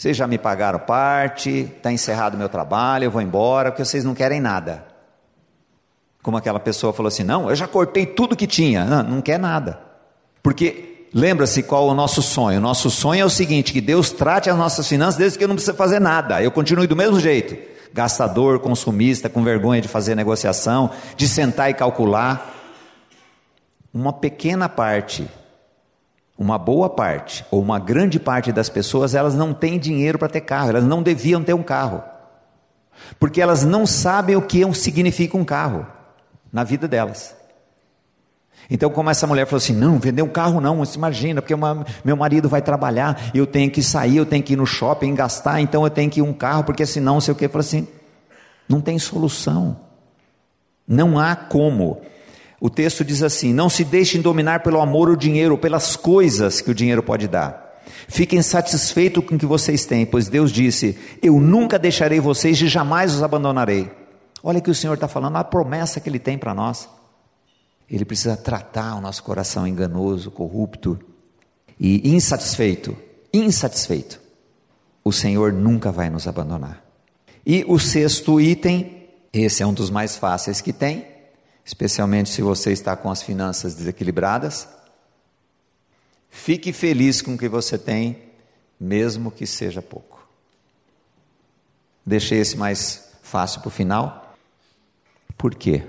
vocês já me pagaram parte, está encerrado o meu trabalho, eu vou embora, porque vocês não querem nada. Como aquela pessoa falou assim: não, eu já cortei tudo que tinha. Não, não quer nada. Porque lembra-se qual é o nosso sonho? O nosso sonho é o seguinte: que Deus trate as nossas finanças desde que eu não precise fazer nada. Eu continue do mesmo jeito. Gastador, consumista, com vergonha de fazer negociação, de sentar e calcular. Uma pequena parte uma boa parte, ou uma grande parte das pessoas, elas não têm dinheiro para ter carro, elas não deviam ter um carro. Porque elas não sabem o que significa um carro na vida delas. Então, como essa mulher falou assim: não, vender um carro não, você imagina, porque uma, meu marido vai trabalhar, eu tenho que sair, eu tenho que ir no shopping gastar, então eu tenho que ir um carro, porque senão, não sei o que. Falou assim: não tem solução, não há como. O texto diz assim: Não se deixem dominar pelo amor ou dinheiro, pelas coisas que o dinheiro pode dar. Fiquem satisfeitos com o que vocês têm, pois Deus disse: Eu nunca deixarei vocês e jamais os abandonarei. Olha que o Senhor está falando, a promessa que Ele tem para nós. Ele precisa tratar o nosso coração enganoso, corrupto e insatisfeito. Insatisfeito. O Senhor nunca vai nos abandonar. E o sexto item, esse é um dos mais fáceis que tem, especialmente se você está com as finanças desequilibradas. Fique feliz com o que você tem, mesmo que seja pouco. Deixei esse mais fácil para o final. Por quê?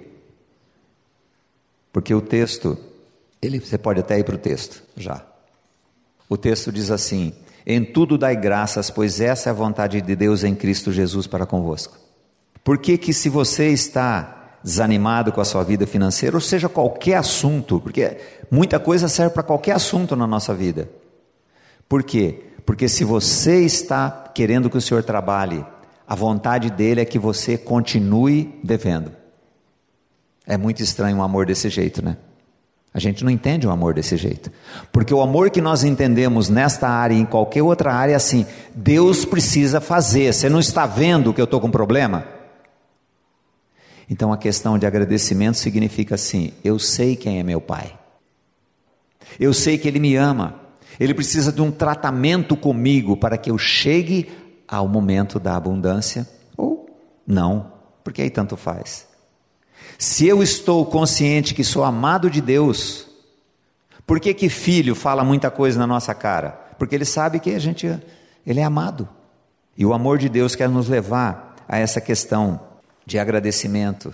Porque o texto, ele, você pode até ir para o texto já. O texto diz assim: Em tudo dai graças, pois essa é a vontade de Deus em Cristo Jesus para convosco. Por que que se você está desanimado com a sua vida financeira, ou seja, qualquer assunto, porque muita coisa serve para qualquer assunto na nossa vida. Por quê? Porque se você está querendo que o Senhor trabalhe, a vontade dele é que você continue devendo. É muito estranho um amor desse jeito, né? A gente não entende um amor desse jeito. Porque o amor que nós entendemos nesta área e em qualquer outra área é assim: Deus precisa fazer. Você não está vendo que eu estou com problema? Então a questão de agradecimento significa assim: eu sei quem é meu pai, eu sei que ele me ama, ele precisa de um tratamento comigo para que eu chegue ao momento da abundância, ou não, porque aí tanto faz. Se eu estou consciente que sou amado de Deus, por que que filho fala muita coisa na nossa cara? Porque ele sabe que a gente ele é amado. E o amor de Deus quer nos levar a essa questão de agradecimento,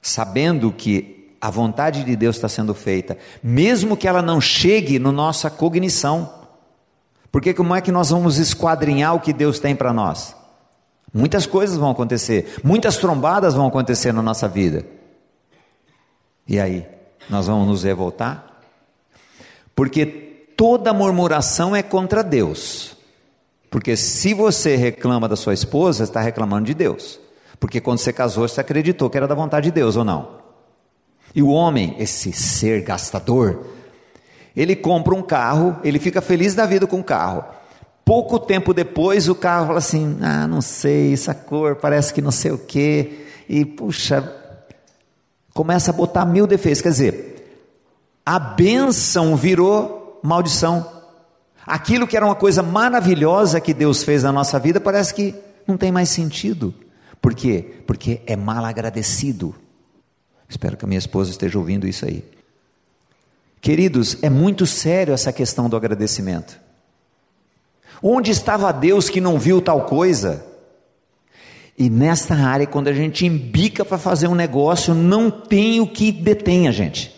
sabendo que a vontade de Deus está sendo feita, mesmo que ela não chegue na nossa cognição. Porque como é que nós vamos esquadrinhar o que Deus tem para nós? Muitas coisas vão acontecer, muitas trombadas vão acontecer na nossa vida. E aí, nós vamos nos revoltar? Porque toda murmuração é contra Deus. Porque se você reclama da sua esposa, está reclamando de Deus. Porque quando você casou, você acreditou que era da vontade de Deus ou não? E o homem, esse ser gastador, ele compra um carro, ele fica feliz da vida com o carro. Pouco tempo depois, o carro fala assim: Ah, não sei, essa cor parece que não sei o quê. E, puxa, começa a botar mil defeitos. Quer dizer, a bênção virou maldição. Aquilo que era uma coisa maravilhosa que Deus fez na nossa vida parece que não tem mais sentido. Por quê? Porque é mal agradecido. Espero que a minha esposa esteja ouvindo isso aí. Queridos, é muito sério essa questão do agradecimento. Onde estava Deus que não viu tal coisa? E nesta área, quando a gente embica para fazer um negócio, não tem o que detém a gente.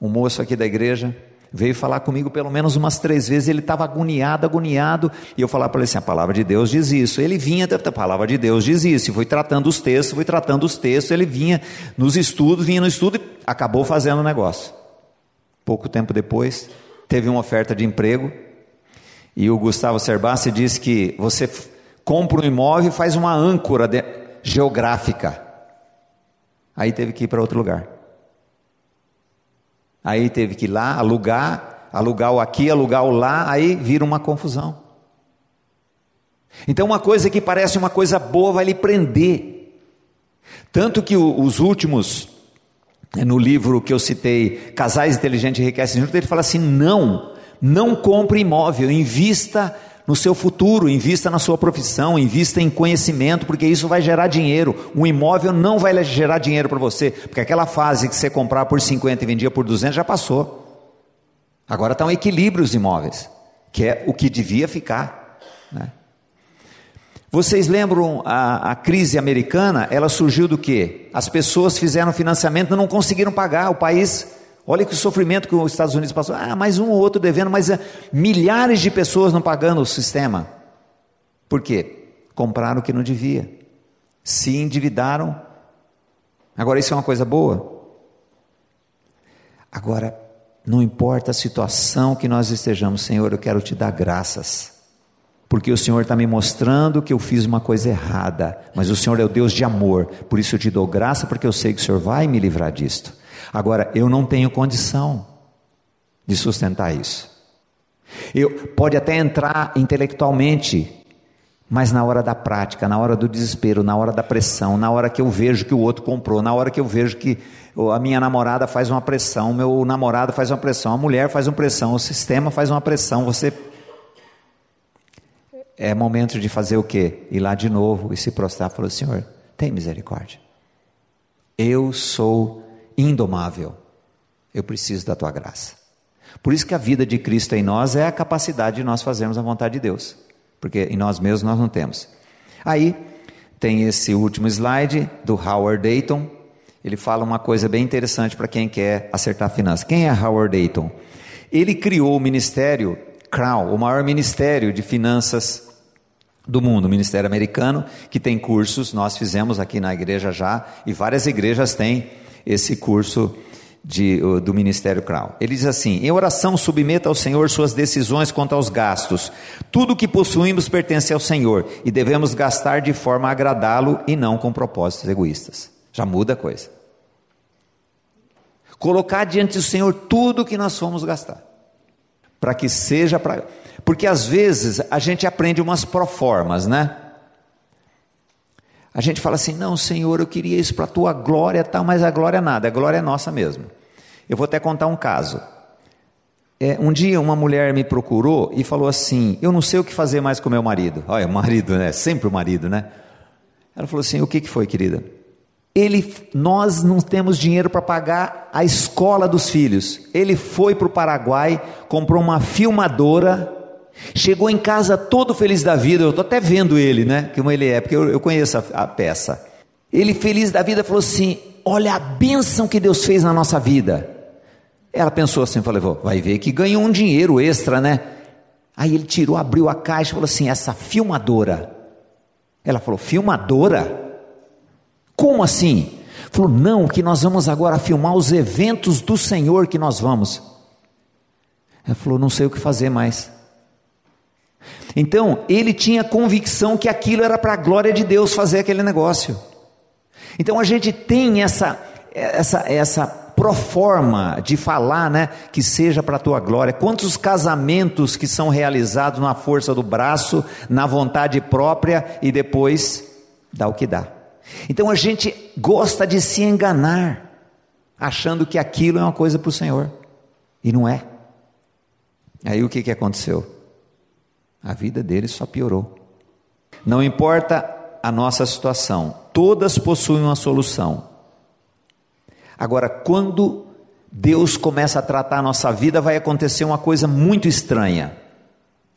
Um moço aqui da igreja, veio falar comigo pelo menos umas três vezes, ele estava agoniado, agoniado, e eu falava para ele assim, a palavra de Deus diz isso, ele vinha, a palavra de Deus diz isso, e tratando os textos, fui tratando os textos, ele vinha nos estudos, vinha no estudo e acabou fazendo o negócio. Pouco tempo depois, teve uma oferta de emprego, E o Gustavo Cerbasi diz que você compra um imóvel e faz uma âncora de, geográfica. Aí teve que ir para outro lugar. Aí teve que ir lá alugar, alugar o aqui, alugar o lá, aí vira uma confusão. Então, uma coisa que parece uma coisa boa vai lhe prender. Tanto que os últimos, no livro que eu citei, Casais Inteligentes Enriquecem Juntos, ele fala assim: não, não compre imóvel, invista no seu futuro, invista na sua profissão, invista em conhecimento, porque isso vai gerar dinheiro. Um imóvel não vai gerar dinheiro para você, porque aquela fase que você comprar por 50 e vendia por 200 já passou. Agora está um equilíbrio os imóveis, que é o que devia ficar. Né? Vocês lembram a, a, crise americana? Ela surgiu do que? As pessoas fizeram financiamento e não conseguiram pagar. O país, olha que sofrimento que os Estados Unidos passou. Ah, mais um ou outro devendo, mas é, milhares de pessoas não pagando o sistema. Por quê? Compraram o que não devia. Se endividaram. Agora, isso é uma coisa boa? Agora, não importa a situação que nós estejamos, Senhor, eu quero te dar graças porque o Senhor está me mostrando que eu fiz uma coisa errada, mas o Senhor é o Deus de amor, por isso eu te dou graça, porque eu sei que o Senhor vai me livrar disto. Agora, eu não tenho condição de sustentar isso. Eu pode até entrar intelectualmente, mas na hora da prática, na hora do desespero, na hora da pressão, na hora que eu vejo que o outro comprou, na hora que eu vejo que a minha namorada faz uma pressão, meu namorado faz uma pressão, a mulher faz uma pressão, o sistema faz uma pressão, você é momento de fazer o quê? Ir lá de novo e se prostrar e falar: Senhor, tem misericórdia. Eu sou indomável. Eu preciso da tua graça. Por isso que a vida de Cristo em nós é a capacidade de nós fazermos a vontade de Deus. Porque em nós mesmos nós não temos. Aí tem esse último slide do Howard Dayton. Ele fala uma coisa bem interessante para quem quer acertar finanças. Quem é Howard Dayton? Ele criou o ministério Crown, o maior ministério de finanças do mundo, o Ministério Americano, que tem cursos, nós fizemos aqui na igreja já, e várias igrejas têm esse curso de, do Ministério Crown. Ele diz assim: em oração, submeta ao Senhor suas decisões quanto aos gastos. Tudo que possuímos pertence ao Senhor e devemos gastar de forma a agradá-lo e não com propósitos egoístas. Já muda a coisa. Colocar diante do Senhor tudo que nós fomos gastar, para que seja para porque às vezes a gente aprende umas proformas, né? A gente fala assim: não, Senhor, eu queria isso para a tua glória, tal, mas a glória é nada, a glória é nossa mesmo. Eu vou até contar um caso. É, um dia uma mulher me procurou e falou assim: Eu não sei o que fazer mais com meu marido. Olha, marido, né? Sempre o marido, né? Ela falou assim: O que, que foi, querida? Ele, nós não temos dinheiro para pagar a escola dos filhos. Ele foi para o Paraguai, comprou uma filmadora Chegou em casa todo feliz da vida, eu estou até vendo ele, né? Como ele é, porque eu, eu conheço a, a, peça. Ele feliz da vida falou assim: Olha a bênção que Deus fez na nossa vida. Ela pensou assim: falei, vai ver que ganhou um dinheiro extra, né? Aí ele tirou, abriu a caixa e falou assim: Essa filmadora. Ela falou: Filmadora? Como assim? Falou: Não, que nós vamos agora filmar os eventos do Senhor que nós vamos. Ela falou: Não sei o que fazer mais. Então, ele tinha convicção que aquilo era para a glória de Deus fazer aquele negócio. Então a gente tem essa essa essa proforma de falar, né, que seja para a tua glória. Quantos casamentos que são realizados na força do braço, na vontade própria e depois dá o que dá. Então a gente gosta de se enganar, achando que aquilo é uma coisa para o Senhor e não é. Aí o que que aconteceu? A vida deles só piorou. Não importa a nossa situação, todas possuem uma solução. Agora, quando Deus começa a tratar a nossa vida, vai acontecer uma coisa muito estranha.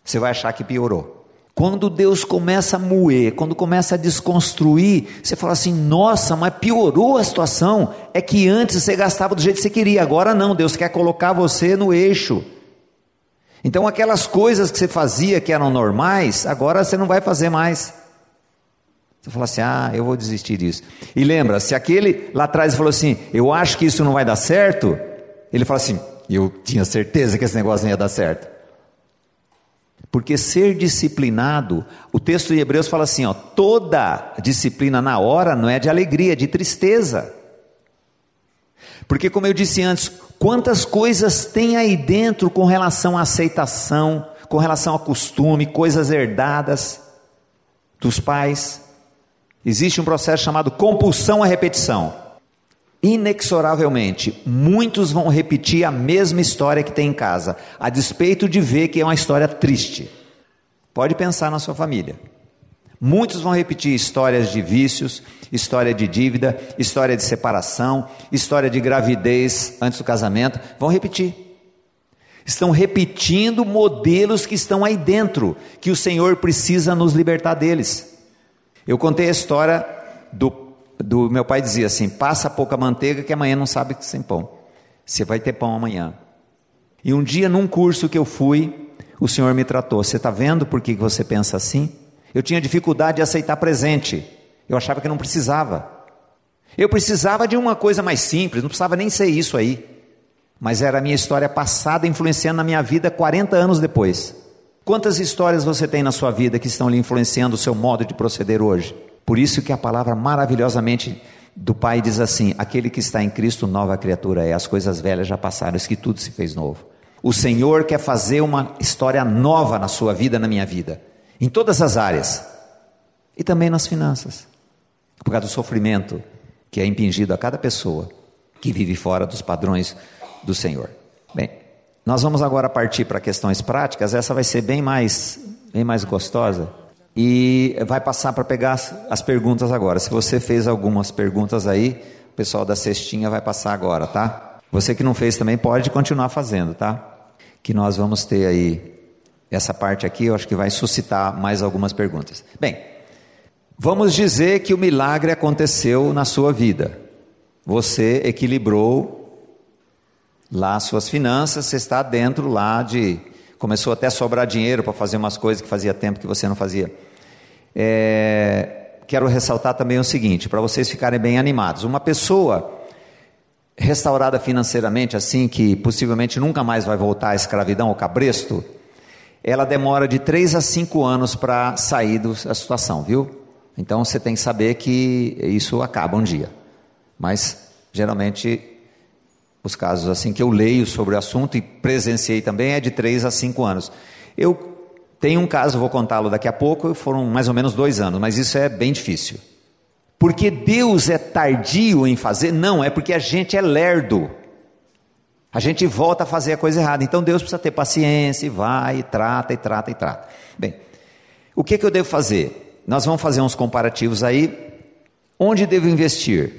Você vai achar que piorou. Quando Deus começa a moer, quando começa a desconstruir, você fala assim: nossa, mas piorou a situação. É que antes você gastava do jeito que você queria, agora não. Deus quer colocar você no eixo. Então aquelas coisas que você fazia que eram normais, agora você não vai fazer mais. Você fala assim: ah, eu vou desistir disso. E lembra, se aquele lá atrás falou assim: eu acho que isso não vai dar certo, ele fala assim: eu tinha certeza que esse negócio não ia dar certo. Porque ser disciplinado, o texto de Hebreus fala assim, ó, toda disciplina na hora não é de alegria, é de tristeza. Porque como eu disse antes, quantas coisas tem aí dentro com relação à aceitação, com relação ao costume, coisas herdadas dos pais. Existe um processo chamado compulsão à repetição. Inexoravelmente, muitos vão repetir a mesma história que tem em casa, a despeito de ver que é uma história triste. Pode pensar na sua família. Muitos vão repetir histórias de vícios, história de dívida, história de separação, história de gravidez antes do casamento. Vão repetir. Estão repetindo modelos que estão aí dentro, que o Senhor precisa nos libertar deles. Eu contei a história do do meu pai dizia assim: passa pouca manteiga que amanhã não sabe que sem pão. Você vai ter pão amanhã. E um dia, num curso que eu fui, o Senhor me tratou. Você está vendo por que você pensa assim? Eu tinha dificuldade de aceitar presente. Eu achava que não precisava. Eu precisava de uma coisa mais simples, não precisava nem ser isso aí. Mas era a minha história passada influenciando na minha vida 40 anos depois. Quantas histórias você tem na sua vida que estão lhe influenciando o seu modo de proceder hoje? Por isso que a palavra maravilhosamente do Pai diz assim: aquele que está em Cristo, nova criatura é, as coisas velhas já passaram, isso que tudo se fez novo. O Senhor quer fazer uma história nova na sua vida, na minha vida, em todas as áreas, e também nas finanças, por causa do sofrimento que é impingido a cada pessoa que vive fora dos padrões do Senhor. Bem, nós vamos agora partir para questões práticas, essa vai ser bem mais, bem mais gostosa e vai passar para pegar as, perguntas agora. Se você fez algumas perguntas aí, o pessoal da cestinha vai passar agora, tá? Você que não fez também pode continuar fazendo, tá? Que nós vamos ter aí essa parte aqui, eu acho que vai suscitar mais algumas perguntas. Bem, vamos dizer que o milagre aconteceu na sua vida. Você equilibrou lá suas finanças, você está dentro lá de começou até a sobrar dinheiro para fazer umas coisas que fazia tempo que você não fazia. É, quero ressaltar também o seguinte, para vocês ficarem bem animados: uma pessoa restaurada financeiramente, assim, que possivelmente nunca mais vai voltar à escravidão ou cabresto, ela demora de 3 a 5 anos para sair da situação, viu? Então você tem que saber que isso acaba um dia. Mas geralmente os casos assim que eu leio sobre o assunto e presenciei também é de 3 a 5 anos. Eu tenho um caso, vou contá-lo daqui a pouco, foram mais ou menos dois anos, mas isso é bem difícil. Porque Deus é tardio em fazer? Não, é porque a gente é lerdo. A gente volta a fazer a coisa errada. Então Deus precisa ter paciência e vai, e trata, e trata, e trata. Bem, o que, que eu devo fazer? Nós vamos fazer uns comparativos aí. Onde devo investir?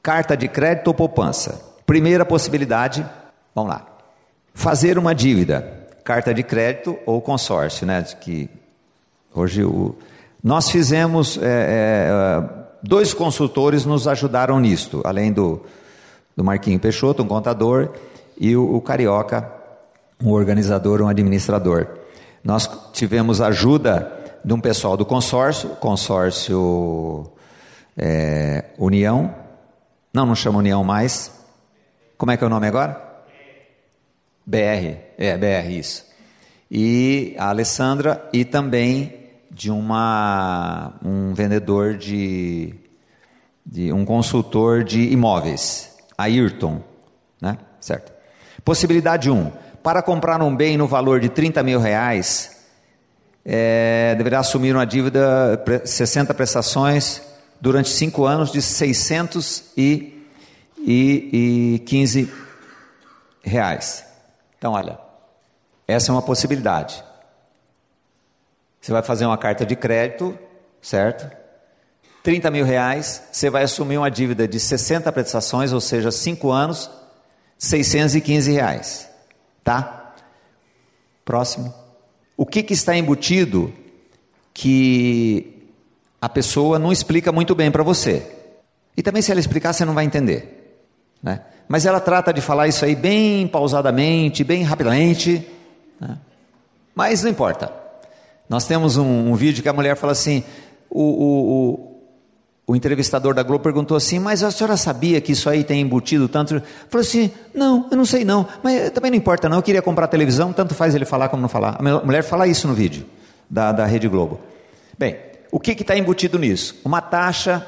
Carta de crédito ou poupança? Primeira possibilidade, vamos lá. Fazer uma dívida, carta de crédito ou consórcio, né? Que hoje o, nós fizemos, é, é, dois consultores nos ajudaram nisto, além do, do Marquinho Peixoto, um contador, e o, o Carioca, um organizador, um administrador. Nós tivemos ajuda de um pessoal do consórcio, consórcio é, União, não, não chama União mais, como é que é o nome agora? BR, é BR, isso. E a Alessandra e também de uma um vendedor de, de um consultor de imóveis, Ayrton, né? Certo. Possibilidade 1. Um, para comprar um bem no valor de 30 mil reais, é, deverá assumir uma dívida, 60 prestações, durante 5 anos de 600 e e, e 15 reais. Então, olha, essa é uma possibilidade. Você vai fazer uma carta de crédito, certo? 30 mil reais, você vai assumir uma dívida de 60 prestações, ou seja, 5 anos, 615 reais. Tá? Próximo. O que, que está embutido que a pessoa não explica muito bem para você? E também, se ela explicar, você não vai entender. Né? Mas ela trata de falar isso aí bem pausadamente, bem rapidamente. Né? Mas não importa. Nós temos um, um, vídeo que a mulher fala assim: o, o, o, o entrevistador da Globo perguntou assim: Mas a senhora sabia que isso aí tem embutido tanto? Falou assim: Não, eu não sei não, mas também não importa não. Eu queria comprar televisão, tanto faz ele falar como não falar. A mulher fala isso no vídeo da, da Rede Globo. Bem, o que está embutido nisso? Uma taxa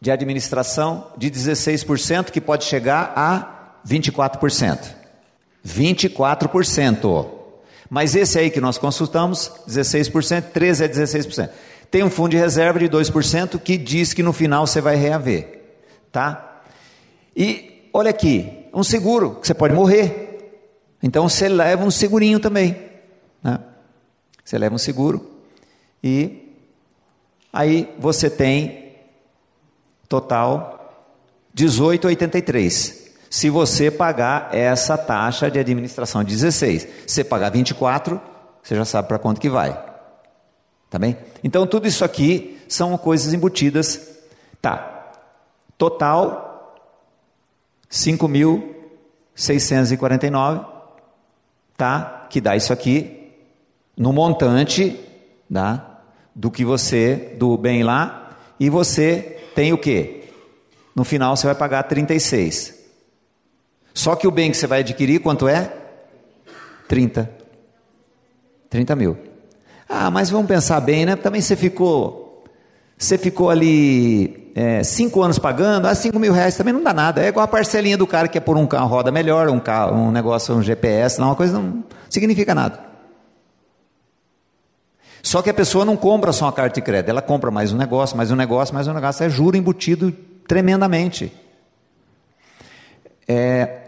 de administração de 16%, que pode chegar a 24%. 24%. Mas esse aí que nós consultamos, 16%, 13% é 16%. Tem um fundo de reserva de 2% que diz que no final você vai reaver. Tá? E olha aqui, um seguro, que você pode morrer. Então você leva um segurinho também. Né? Você leva um seguro e aí você tem total 18,83. Se você pagar essa taxa de administração 16, se você pagar 24, você já sabe para quanto que vai. Tá bem? Então tudo isso aqui são coisas embutidas. Tá. Total 5.649, tá? Que dá isso aqui no montante, tá? Do que você do bem lá e você tem o quê? No final você vai pagar 36. Só que o bem que você vai adquirir quanto é? 30. 30 mil. Ah, mas vamos pensar bem, né? Também você ficou, você ficou ali é, cinco anos pagando, ah, cinco mil reais também não dá nada. É igual a parcelinha do cara que é por um carro roda melhor, um carro, um negócio, um GPS, não, uma coisa não significa nada. Só que a pessoa não compra só uma carta de crédito, ela compra mais um negócio, mais um negócio, mais um negócio, é juro embutido tremendamente. É,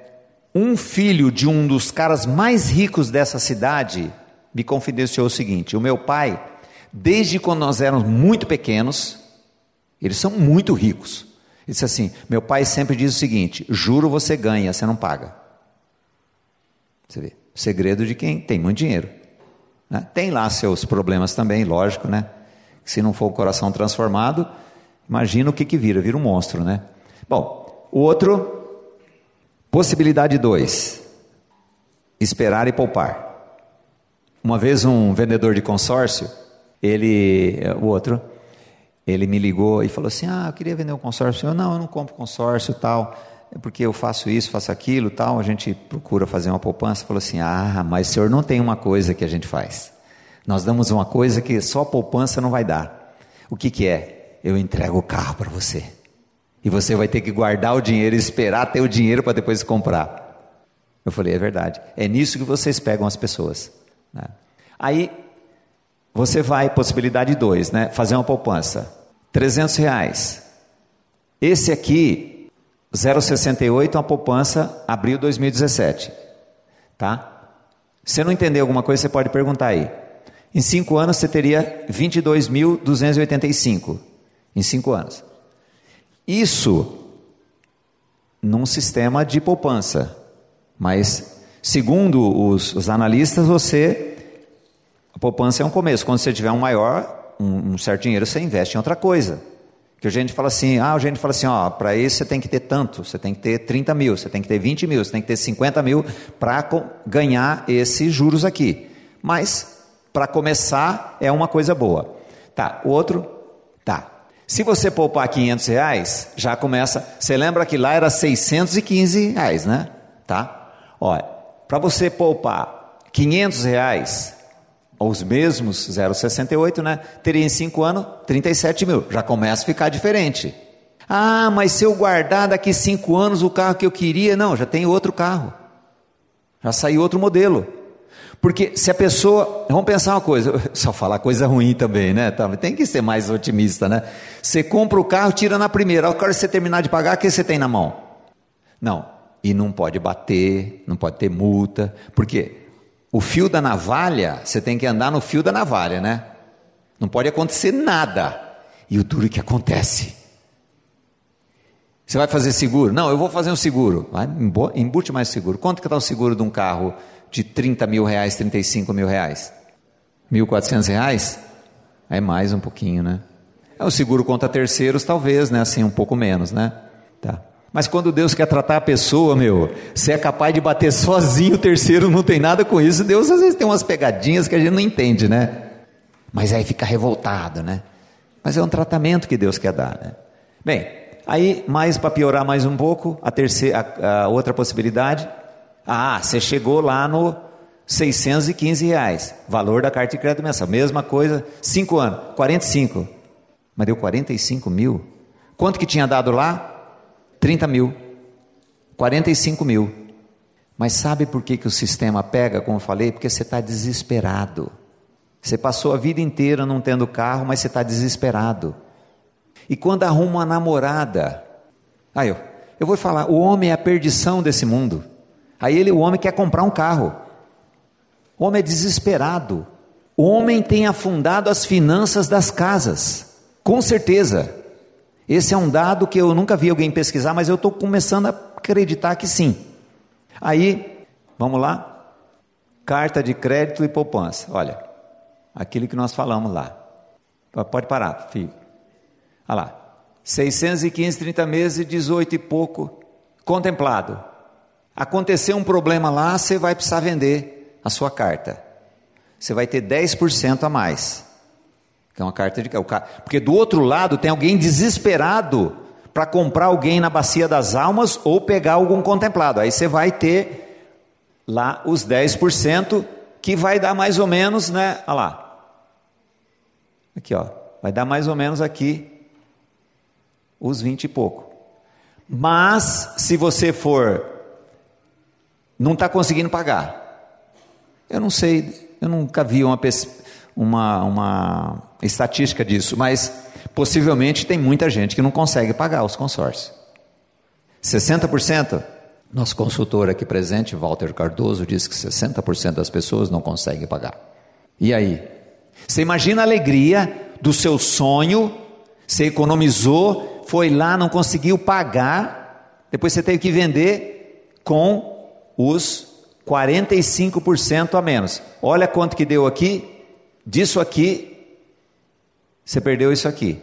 um filho de um dos caras mais ricos dessa cidade me confidenciou o seguinte: o meu pai, desde quando nós éramos muito pequenos, eles são muito ricos. Ele disse assim: meu pai sempre diz o seguinte: juro você ganha, você não paga. Você vê, segredo de quem tem muito dinheiro. Né? Tem lá seus problemas também, lógico, né? Se não for o coração transformado, imagina o que, que vira, vira um monstro, né? Bom, o outro, possibilidade 2: esperar e poupar. Uma vez um vendedor de consórcio, ele, o outro, ele me ligou e falou assim: Ah, eu queria vender um consórcio. Eu não, eu não compro consórcio tal, é porque eu faço isso, faço aquilo tal. A gente procura fazer uma poupança. Falou assim: Ah, mas o senhor não tem uma coisa que a gente faz. Nós damos uma coisa que só a poupança não vai dar. O que, que é? Eu entrego o carro para você. E você vai ter que guardar o dinheiro e esperar ter o dinheiro para depois comprar. Eu falei: É verdade. É nisso que vocês pegam as pessoas. Né? Aí você vai, possibilidade 2, né? fazer uma poupança. 300 reais. Esse aqui, 0,68, uma poupança, abril 2017. Tá? Se não entender alguma coisa, você pode perguntar aí. Em 5 anos você teria 22.285. Em 5 anos. Isso num sistema de poupança. Mas Segundo os, os analistas, você a poupança é um começo. Quando você tiver um maior, um, um, certo dinheiro, você investe em outra coisa. Que a gente fala assim, ah, a gente fala assim, ó, para isso você tem que ter tanto, você tem que ter 30 mil, você tem que ter 20 mil, você tem que ter 50 mil para ganhar esses juros aqui. Mas, para começar, é uma coisa boa. Tá, o outro, tá. Se você poupar 500 reais, já começa, você lembra que lá era 615 reais, né? Tá? Olha, para você poupar 500 reais, os mesmos 0,68, né? Teria em 5 anos 37 mil. Já começa a ficar diferente. Ah, mas se eu guardar daqui 5 anos o carro que eu queria, não, já tem outro carro. Já saiu outro modelo. Porque se a pessoa. Vamos pensar uma coisa, só falar coisa ruim também, né? Tá, tem que ser mais otimista, né? Você compra o carro, tira na primeira. Ao que você terminar de pagar, o que você tem na mão? Não e não pode bater, não pode ter multa, porque o fio da navalha, você tem que andar no fio da navalha, né? Não pode acontecer nada. E o duro que acontece. Você vai fazer seguro? Não, eu vou fazer um seguro. Vai, embute mais seguro. Quanto que está o seguro de um carro de 30 mil reais, 35 mil reais? 1.400 reais? É mais um pouquinho, né? É o seguro contra terceiros, talvez, né? Assim, um pouco menos, né? Tá. Mas quando Deus quer tratar a pessoa, meu, você é capaz de bater sozinho, o terceiro não tem nada com isso. Deus às vezes tem umas pegadinhas que a gente não entende, né? Mas aí fica revoltado, né? Mas é um tratamento que Deus quer dar. Né? Bem, aí, mais para piorar mais um pouco, a, terceira, a, a outra possibilidade. Ah, você chegou lá no 615 reais, valor da carta de crédito mensal. Mesma coisa, 5 anos, 45. Mas deu 45 mil? Quanto que tinha dado lá? 30 mil. 45 mil. Mas sabe por que, que o sistema pega, como eu falei? Porque você está desesperado. Você passou a vida inteira não tendo carro, mas você está desesperado. E quando arruma uma namorada, aí eu, eu vou falar, o homem é a perdição desse mundo. Aí ele, o homem quer comprar um carro. O homem é desesperado. O homem tem afundado as finanças das casas. Com certeza. Esse é um dado que eu nunca vi alguém pesquisar, mas eu estou começando a acreditar que sim. Aí, vamos lá? Carta de crédito e poupança. Olha, aquilo que nós falamos lá. Pode parar, filho. Olha lá. 615, 30 meses, 18 e pouco, contemplado. Aconteceu um problema lá, você vai precisar vender a sua carta. Você vai ter 10% a mais. É uma carta de porque do outro lado tem alguém desesperado para comprar alguém na bacia das almas ou pegar algum contemplado. Aí você vai ter lá os 10% que vai dar mais ou menos, né? Olha lá. Aqui, ó. Vai dar mais ou menos aqui os 20 e pouco. Mas se você for não está conseguindo pagar. Eu não sei, eu nunca vi uma, uma, uma estatística disso, mas possivelmente tem muita gente que não consegue pagar os consórcios. 60%? Nosso consultor aqui presente, Walter Cardoso, diz que 60% das pessoas não conseguem pagar. E aí? Você imagina a alegria do seu sonho, você economizou, foi lá, não conseguiu pagar, depois você teve que vender com os 45% a menos. Olha quanto que deu aqui, disso aqui, você perdeu isso aqui.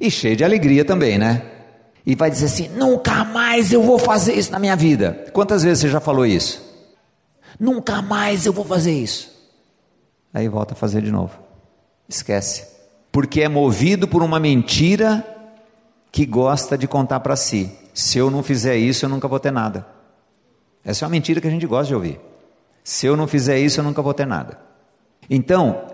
E cheio de alegria também, né? E vai dizer assim: nunca mais eu vou fazer isso na minha vida. Quantas vezes você já falou isso? Nunca mais eu vou fazer isso. Aí volta a fazer de novo. Esquece. Porque é movido por uma mentira que gosta de contar para si. Se eu não fizer isso, eu nunca vou ter nada. Essa é uma mentira que a gente gosta de ouvir. Se eu não fizer isso, eu nunca vou ter nada. Então,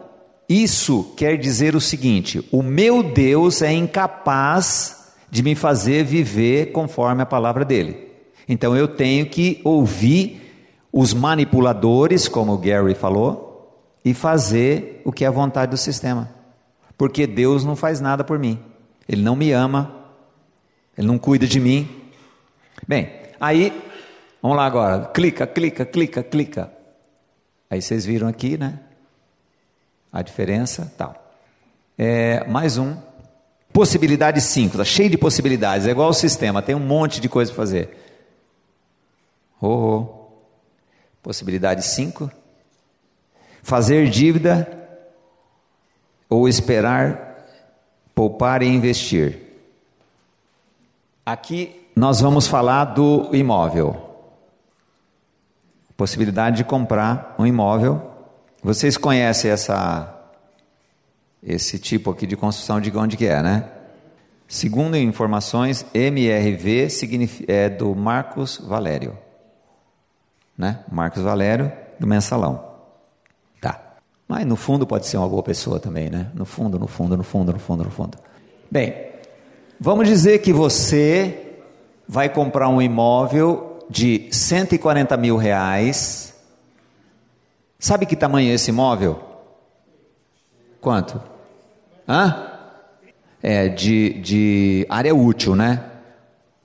isso quer dizer o seguinte: o meu Deus é incapaz de me fazer viver conforme a palavra dele. Então eu tenho que ouvir os manipuladores, como o Gary falou, e fazer o que é a vontade do sistema. Porque Deus não faz nada por mim. Ele não me ama. Ele não cuida de mim. Bem, aí, vamos lá agora. Clica, clica, clica, clica. Aí vocês viram aqui, né? A diferença, tal. É, mais um. Possibilidade 5, está cheio de possibilidades, é igual o sistema, tem um monte de coisa para fazer. Oh, oh. Possibilidade 5. Fazer dívida ou esperar, poupar e investir. Aqui nós vamos falar do imóvel. Possibilidade de comprar um imóvel vocês conhecem essa esse tipo aqui de construção de onde que é, né? Segundo informações, MRV é do Marcos Valério, né? Marcos Valério do Mensalão. Tá. Mas no fundo pode ser uma boa pessoa também, né? No fundo, no fundo, no fundo, no fundo, no fundo. Bem, vamos dizer que você vai comprar um imóvel de 140 mil reais Sabe que tamanho é esse imóvel? Quanto? Hã? É, de, de área útil, né?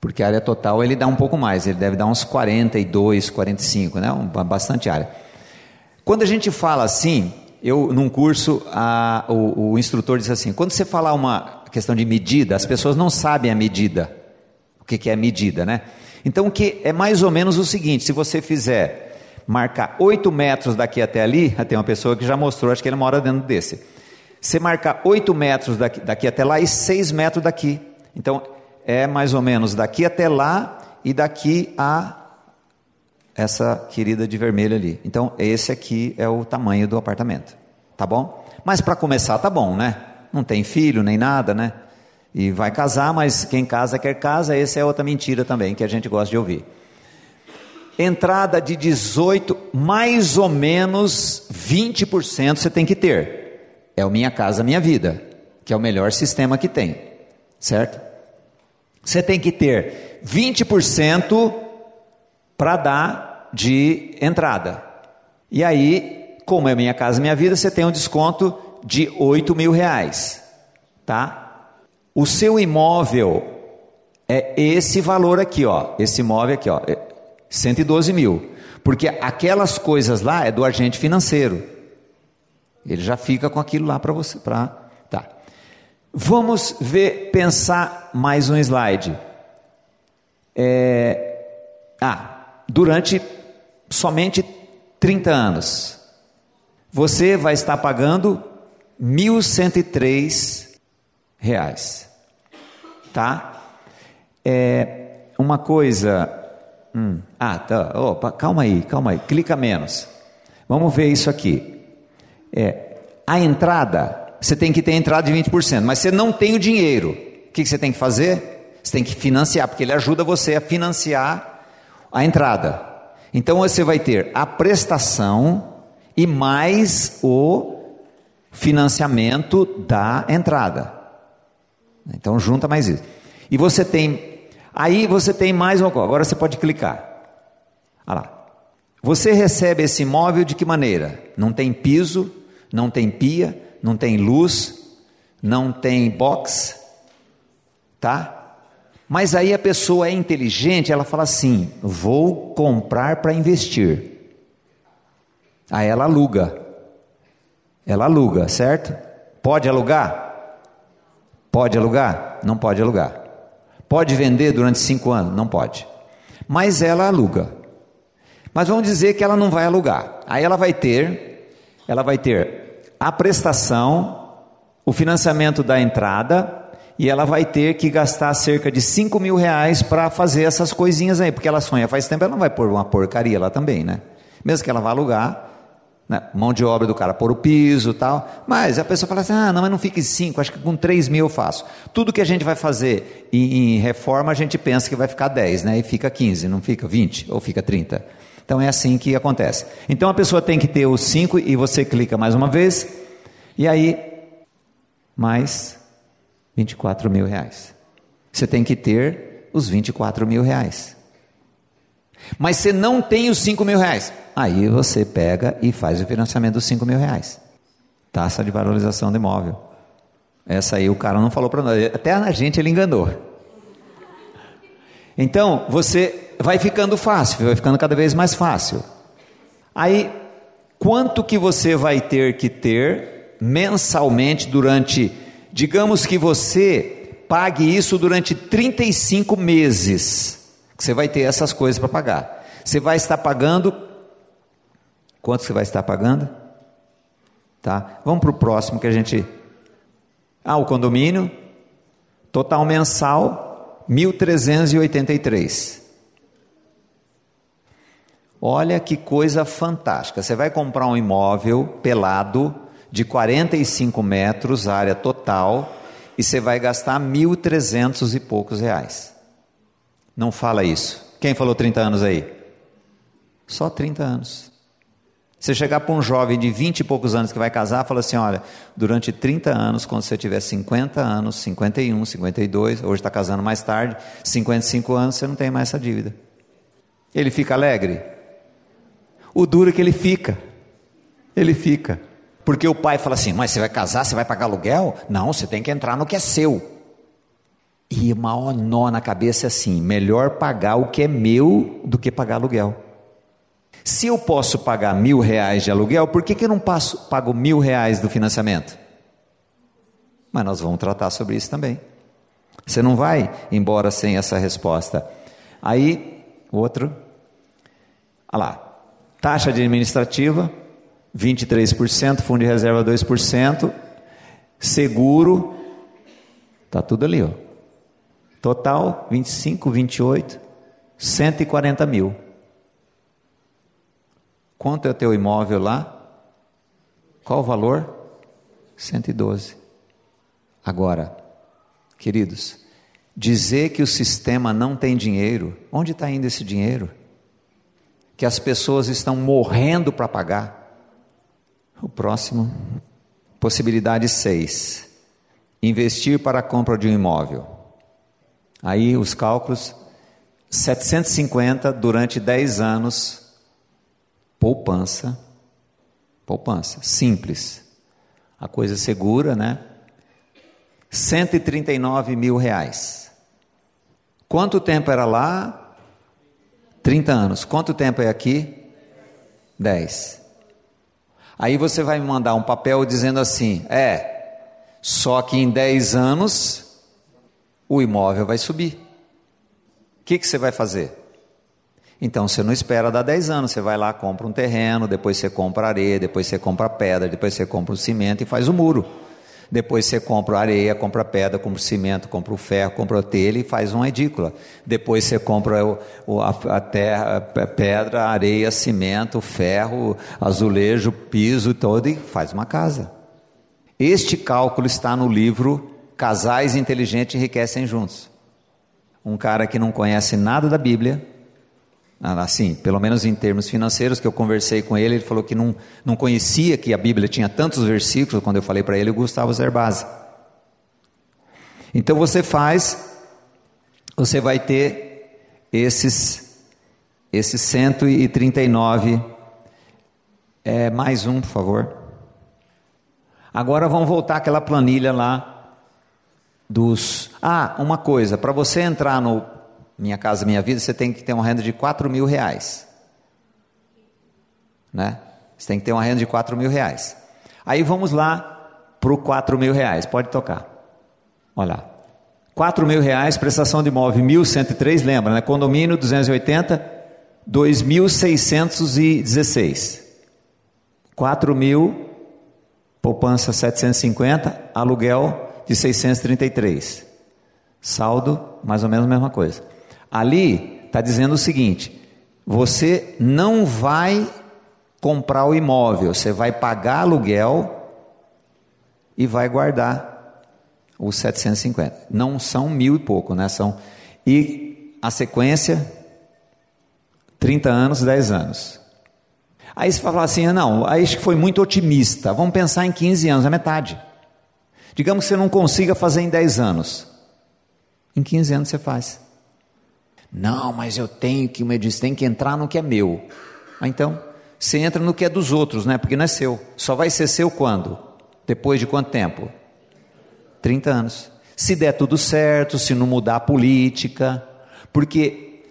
Porque a área total ele dá um pouco mais, ele deve dar uns 42, 45, né? Um, bastante área. Quando a gente fala assim, eu num curso, a, o, o instrutor disse assim: quando você falar uma questão de medida, as pessoas não sabem a medida. O que, que é medida, né? Então, que é mais ou menos o seguinte: se você fizer marcar 8 metros daqui até ali, tem uma pessoa que já mostrou, acho que ele mora dentro desse. Você marcar 8 metros daqui, daqui até lá e 6 metros daqui. Então, é mais ou menos daqui até lá e daqui a essa querida de vermelho ali. Então, esse aqui é o tamanho do apartamento. Tá bom? Mas para começar, tá bom, né? Não tem filho nem nada, né? E vai casar, mas quem casa quer casa, essa é outra mentira também que a gente gosta de ouvir. Entrada de 18, mais ou menos 20% você tem que ter. É o Minha Casa Minha Vida, que é o melhor sistema que tem, certo? Você tem que ter 20% para dar de entrada. E aí, como é Minha Casa Minha Vida, você tem um desconto de 8 mil reais, tá? O seu imóvel é esse valor aqui, ó. Esse imóvel aqui, ó, 112 é mil, porque aquelas coisas lá é do agente financeiro. Ele já fica com aquilo lá para você, para tá. Vamos ver, pensar mais um slide. É, ah, durante somente 30 anos, você vai estar pagando 1.103 reais, tá? É uma coisa. Hum, ah, tá. Opa, calma aí, calma aí. Clica menos. Vamos ver isso aqui. É, a entrada, você tem que ter entrada de 20%, mas você não tem o dinheiro. O que você tem que fazer? Você tem que financiar, porque ele ajuda você a financiar a entrada. Então você vai ter a prestação e mais o financiamento da entrada. Então junta mais isso. E você tem, aí você tem mais uma coisa, agora você pode clicar. Olha lá. Você recebe esse imóvel de que maneira? Não tem piso, não tem pia, não tem luz, não tem box, tá? Mas aí a pessoa é inteligente, ela fala assim: vou comprar para investir. Aí ela aluga. Ela aluga, certo? Pode alugar? Pode alugar? Não pode alugar. Pode vender durante cinco anos? Não pode. Mas ela aluga. Mas vamos dizer que ela não vai alugar. Aí ela vai ter, ela vai ter a prestação, o financiamento da entrada e ela vai ter que gastar cerca de 5 mil reais para fazer essas coisinhas aí, porque ela sonha faz tempo, ela não vai pôr uma porcaria lá também, né? Mesmo que ela vá alugar, né? mão de obra do cara, pôr o piso tal. Mas a pessoa fala assim: ah, não, mas não fique cinco, acho que com três mil eu faço. Tudo que a gente vai fazer em, em reforma, a gente pensa que vai ficar 10, né? E fica 15, não fica 20 ou fica 30. Então é assim que acontece. Então a pessoa tem que ter os 5 e você clica mais uma vez, e aí, mais 24 mil reais. Você tem que ter os 24 mil reais. Mas você não tem os 5 mil reais. Aí você pega e faz o financiamento dos 5 mil reais. Taxa de valorização do imóvel. Essa aí o cara não falou para nós. Até a gente ele enganou. Então, você vai ficando fácil, vai ficando cada vez mais fácil. Aí, quanto que você vai ter que ter mensalmente durante, digamos que você pague isso durante 35 meses. Você vai ter essas coisas para pagar. Você vai estar pagando. Quanto você vai estar pagando? Tá? Vamos para o próximo que a gente. Ah, o condomínio. Total mensal, 1.383. Olha que coisa fantástica. Você vai comprar um imóvel pelado de 45 metros, área total, e você vai gastar 1.300 e poucos reais. Não fala isso. Quem falou 30 anos aí? Só 30 anos. Você chegar para um jovem de 20 e poucos anos que vai casar, fala assim: olha, durante 30 anos, quando você tiver 50 anos, 51, 52, hoje está casando mais tarde, 55 anos, você não tem mais essa dívida. Ele fica alegre? O duro é que ele fica. Ele fica. Porque o pai fala assim: mas você vai casar, você vai pagar aluguel? Não, você tem que entrar no que é seu. E o maior nó na cabeça é assim: melhor pagar o que é meu do que pagar aluguel. Se eu posso pagar mil reais de aluguel, por que, que eu não passo, pago mil reais do financiamento? Mas nós vamos tratar sobre isso também. Você não vai embora sem essa resposta. Aí, outro. Olha lá. Taxa administrativa, 23%, fundo de reserva 2%, seguro, está tudo ali, ó. Total, 25, 28, 140 mil. Quanto é o teu imóvel lá? Qual o valor? 112. Agora, queridos, dizer que o sistema não tem dinheiro, onde está indo esse dinheiro? Que as pessoas estão morrendo para pagar. O próximo, possibilidade 6. Investir para a compra de um imóvel. Aí os cálculos, 750 durante 10 anos, poupança, poupança, simples. A coisa segura, né? 139 mil reais. Quanto tempo era lá? 30 anos. Quanto tempo é aqui? 10. Aí você vai me mandar um papel dizendo assim: é, só que em 10 anos o imóvel vai subir. O que, que você vai fazer? Então você não espera dar 10 anos, você vai lá, compra um terreno, depois você compra areia, depois você compra pedra, depois você compra o cimento e faz o muro. Depois você compra areia, compra pedra, compra cimento, compra o ferro, compra a telha e faz uma edícula. Depois você compra o, o, a, terra, a pedra, areia, cimento, ferro, azulejo, piso todo e faz uma casa. Este cálculo está no livro Casais Inteligentes Enriquecem Juntos. Um cara que não conhece nada da Bíblia, assim, pelo menos em termos financeiros, que eu conversei com ele, ele falou que não, não conhecia que a Bíblia tinha tantos versículos, quando eu falei para ele, o Gustavo Zerbasi. Então você faz, você vai ter esses, esses 139, é, mais um, por favor. Agora vamos voltar àquela planilha lá dos. Ah, uma coisa, para você entrar no minha Casa Minha Vida, você tem que ter uma renda de 4 mil reais. Né? Você tem que ter uma renda de 4 mil reais. Aí vamos lá para o 4 mil reais. Pode tocar. Olha lá. 4 mil reais, prestação de imóvel 1.103, lembra, né? Condomínio 280, 2.616. 4 mil, poupança 750, aluguel de 633. Saldo, mais ou menos a mesma coisa. Ali está dizendo o seguinte: você não vai comprar o imóvel, você vai pagar aluguel e vai guardar os 750. Não são mil e pouco, né? São e a sequência 30 anos, 10 anos. Aí você fala assim: não, aí acho que foi muito otimista. Vamos pensar em 15 anos, a metade. Digamos que você não consiga fazer em 10 anos. Em 15 anos você faz. Não, mas eu tenho que, uma disse, tem que entrar no que é meu. Ah, então, você entra no que é dos outros, né? Porque não é seu. Só vai ser seu quando? Depois de quanto tempo? 30 anos. Se der tudo certo, se não mudar a política, porque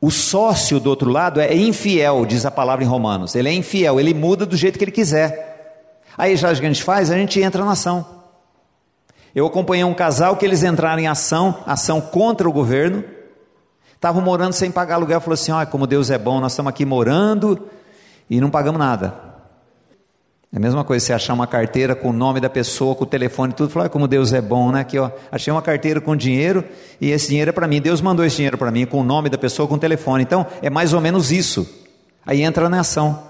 o sócio do outro lado é infiel, diz a palavra em Romanos. Ele é infiel, ele muda do jeito que ele quiser. Aí já a gente faz, a gente entra na ação. Eu acompanhei um casal que eles entraram em ação, ação contra o governo, Estavam morando sem pagar aluguel, falou assim: olha, como Deus é bom, nós estamos aqui morando e não pagamos nada. É a mesma coisa você achar uma carteira com o nome da pessoa, com o telefone e tudo, falar, como Deus é bom, né? Aqui, ó, achei uma carteira com dinheiro e esse dinheiro é para mim. Deus mandou esse dinheiro para mim com o nome da pessoa, com o telefone. Então, é mais ou menos isso. Aí entra na ação.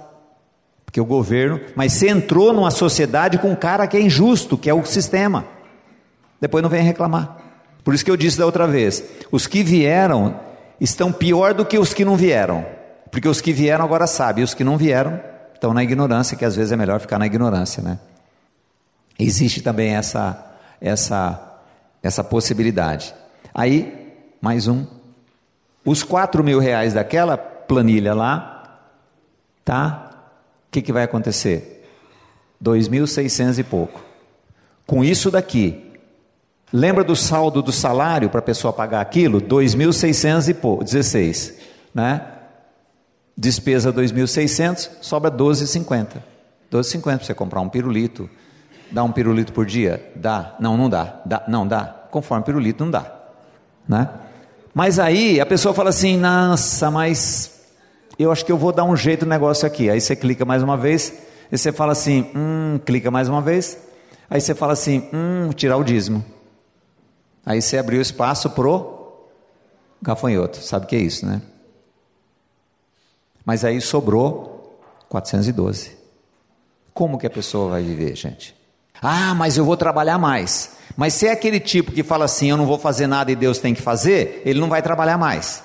Porque o governo, mas você entrou numa sociedade com um cara que é injusto, que é o sistema. Depois não vem reclamar. Por isso que eu disse da outra vez: os que vieram estão pior do que os que não vieram. Porque os que vieram agora sabem, e os que não vieram estão na ignorância, que às vezes é melhor ficar na ignorância, né? Existe também essa essa essa possibilidade. Aí, mais um. Os quatro mil reais daquela planilha lá, tá? O que, que vai acontecer? Dois mil seiscentos e pouco. Com isso daqui, Lembra do saldo do salário para a pessoa pagar aquilo? 2.616, né? Despesa 2.600, sobra 12,50. 12,50 para você comprar um pirulito. Dá um pirulito por dia? Dá. Não, não dá. dá. Não dá. Conforme pirulito não dá, né? Mas aí a pessoa fala assim: "Nossa, mas eu acho que eu vou dar um jeito no negócio aqui". Aí você clica mais uma vez, e você fala assim: "Hum", clica mais uma vez. Aí você fala assim: "Hum, tirar o dízimo". Aí você abriu espaço pro gafanhoto. Sabe o que é isso, né? Mas aí sobrou 412. Como que a pessoa vai viver, gente? Ah, mas eu vou trabalhar mais. Mas se é aquele tipo que fala assim, eu não vou fazer nada e Deus tem que fazer, ele não vai trabalhar mais.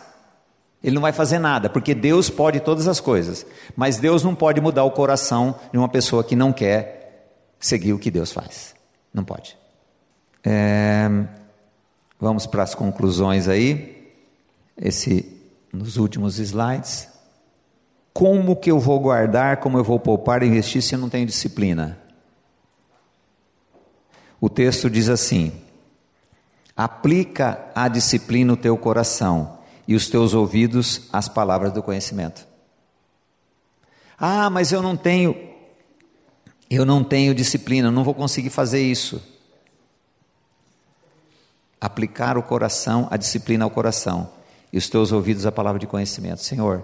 Ele não vai fazer nada, porque Deus pode todas as coisas. Mas Deus não pode mudar o coração de uma pessoa que não quer seguir o que Deus faz. Não pode. É, vamos para as conclusões aí. Esse nos últimos slides. Como que eu vou guardar, como eu vou poupar e investir se eu não tenho disciplina? O texto diz assim: aplica a disciplina no teu coração e os teus ouvidos às palavras do conhecimento. Ah, mas eu não tenho, eu não tenho disciplina, não vou conseguir fazer isso. Aplicar o coração, a disciplina ao coração e os teus ouvidos à palavra de conhecimento. Senhor,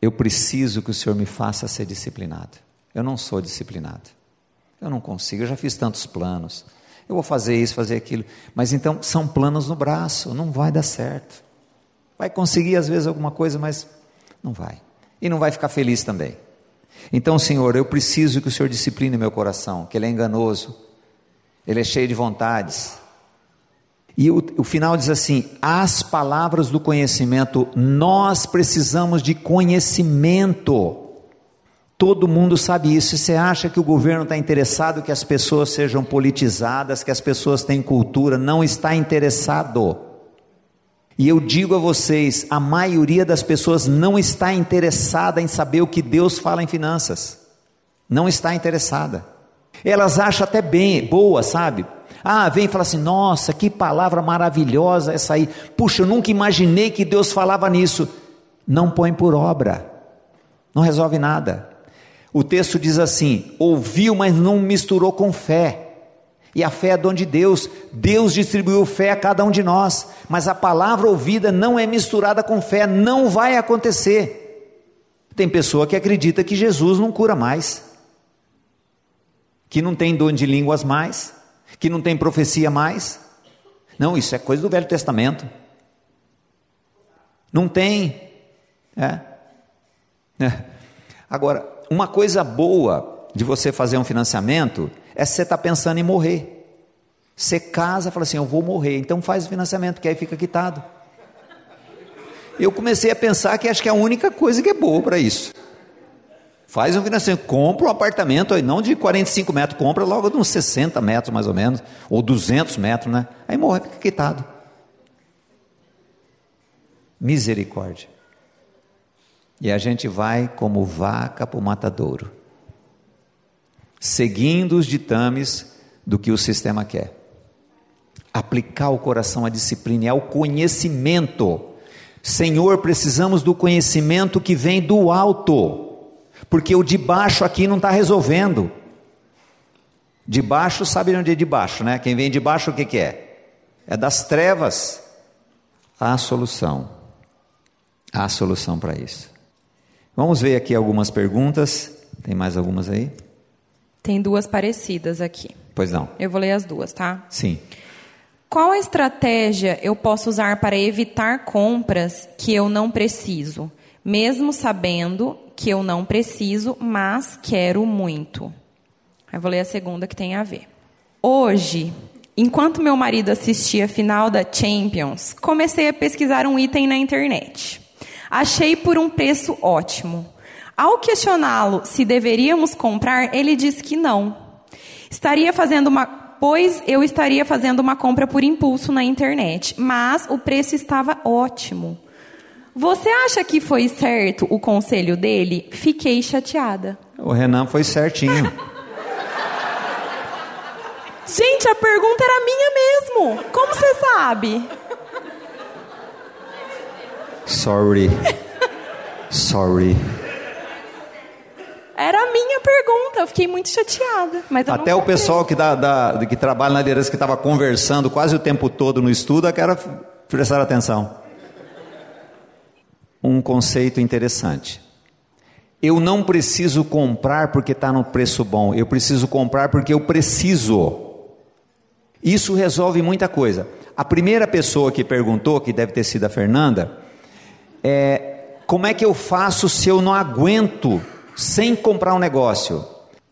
eu preciso que o Senhor me faça ser disciplinado. Eu não sou disciplinado. Eu não consigo, eu já fiz tantos planos. Eu vou fazer isso, fazer aquilo. Mas então são planos no braço, não vai dar certo. Vai conseguir às vezes alguma coisa, mas não vai. E não vai ficar feliz também. Então, Senhor, eu preciso que o Senhor discipline meu coração, que ele é enganoso, ele é cheio de vontades, e o, o, final diz assim: as palavras do conhecimento, nós precisamos de conhecimento. Todo mundo sabe isso. E você acha que o governo está interessado que as pessoas sejam politizadas, que as pessoas tenham cultura? Não está interessado. E eu digo a vocês: a maioria das pessoas não está interessada em saber o que Deus fala em finanças. Não está interessada. Elas acham até bem, boa, sabe? Ah, vem e fala assim: nossa, que palavra maravilhosa essa aí. Puxa, eu nunca imaginei que Deus falava nisso. Não põe por obra, não resolve nada. O texto diz assim: ouviu, mas não misturou com fé. E a fé é dom de Deus. Deus distribuiu fé a cada um de nós. Mas a palavra ouvida não é misturada com fé, não vai acontecer. Tem pessoa que acredita que Jesus não cura mais, que não tem dom de línguas mais, que não tem profecia mais. Não, isso é coisa do Velho Testamento. Não tem. É. É. Agora, uma coisa boa de você fazer um financiamento é você estar tá pensando em morrer. Você casa fala assim: Eu vou morrer, então faz o financiamento, que aí fica quitado. Eu comecei a pensar que acho que é a única coisa que é boa para isso. Faz um financiamento, compra um apartamento, não de 45 metros, compra logo de uns 60 metros mais ou menos, ou 200 metros, né? Aí morre, fica quitado. Misericórdia. E a gente vai como vaca para o matadouro, seguindo os ditames do que o sistema quer. Aplicar o coração à disciplina e ao conhecimento. Senhor, precisamos do conhecimento que vem do alto porque o de baixo aqui não está resolvendo. De baixo, sabe onde é de baixo, né? Quem vem de baixo, o que, que é? É das trevas. Há solução. Há solução para isso. Vamos ver aqui algumas perguntas. Tem mais algumas aí?
Tem duas parecidas aqui.
Pois não.
Eu vou ler as duas, tá?
Sim.
Qual estratégia eu posso usar para evitar compras que eu não preciso, mesmo sabendo que eu não preciso, mas quero muito. Aí vou ler a segunda que tem a ver. Hoje, enquanto meu marido assistia a final da Champions, comecei a pesquisar um item na internet. Achei por um preço ótimo. Ao questioná-lo se deveríamos comprar, ele disse que não. Estaria fazendo uma pois eu estaria fazendo uma compra por impulso na internet, mas o preço estava ótimo. Você acha que foi certo o conselho dele? Fiquei chateada.
O Renan foi certinho.
Gente, a pergunta era minha mesmo. Como você sabe?
Sorry. Sorry.
Era a minha pergunta, eu fiquei muito chateada. Mas
Até o pessoal que, dá, dá, que trabalha na liderança, que estava conversando quase o tempo todo no estudo, que era prestar atenção um conceito interessante. Eu não preciso comprar porque está no preço bom, eu preciso comprar porque eu preciso. Isso resolve muita coisa. A primeira pessoa que perguntou, que deve ter sido a Fernanda, é como é que eu faço se eu não aguento sem comprar um negócio?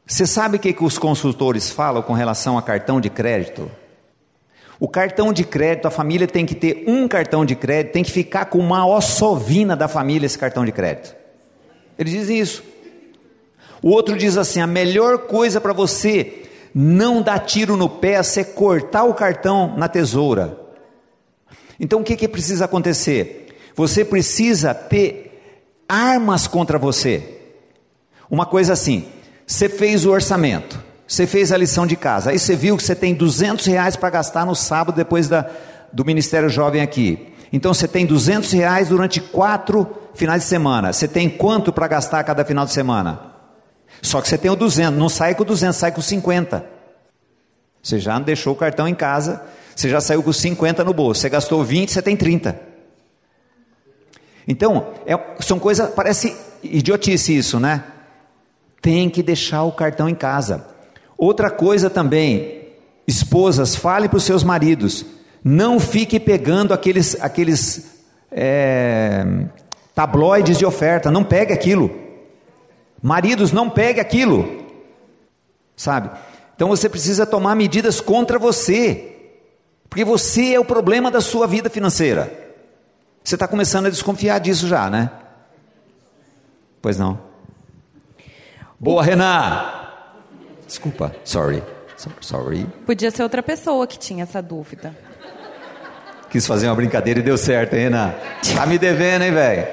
Você sabe o que, que os consultores falam com relação a cartão de crédito? O cartão de crédito, a família tem que ter um cartão de crédito, tem que ficar com uma ossovina da família esse cartão de crédito. Eles dizem isso. O outro diz assim: a melhor coisa para você não dar tiro no pé é você cortar o cartão na tesoura. Então o que, que precisa acontecer? Você precisa ter armas contra você. Uma coisa assim: você fez o orçamento, você fez a lição de casa, aí você viu que você tem 200 reais para gastar no sábado depois da, do Ministério Jovem aqui. Então você tem 200 reais durante quatro finais de semana. Você tem quanto para gastar cada final de semana? Só que você tem o 200, não sai com 200, sai com 50. Você já deixou o cartão em casa, você já saiu com 50 no bolso, você gastou 20, você tem 30. Então, é, são coisas, parece idiotice isso, né? Tem que deixar o cartão em casa. Outra coisa também, esposas, fale para os seus maridos, não fique pegando aqueles, aqueles é, tabloides de oferta, não pegue aquilo. Maridos, não pegue aquilo, sabe? Então você precisa tomar medidas contra você, porque você é o problema da sua vida financeira. Você está começando a desconfiar disso já, né? Pois não. Boa, Renan! Desculpa, sorry. Sorry.
Podia ser outra pessoa que tinha essa dúvida.
Quis fazer uma brincadeira e deu certo, hein, Renan? Tá me devendo, hein, velho?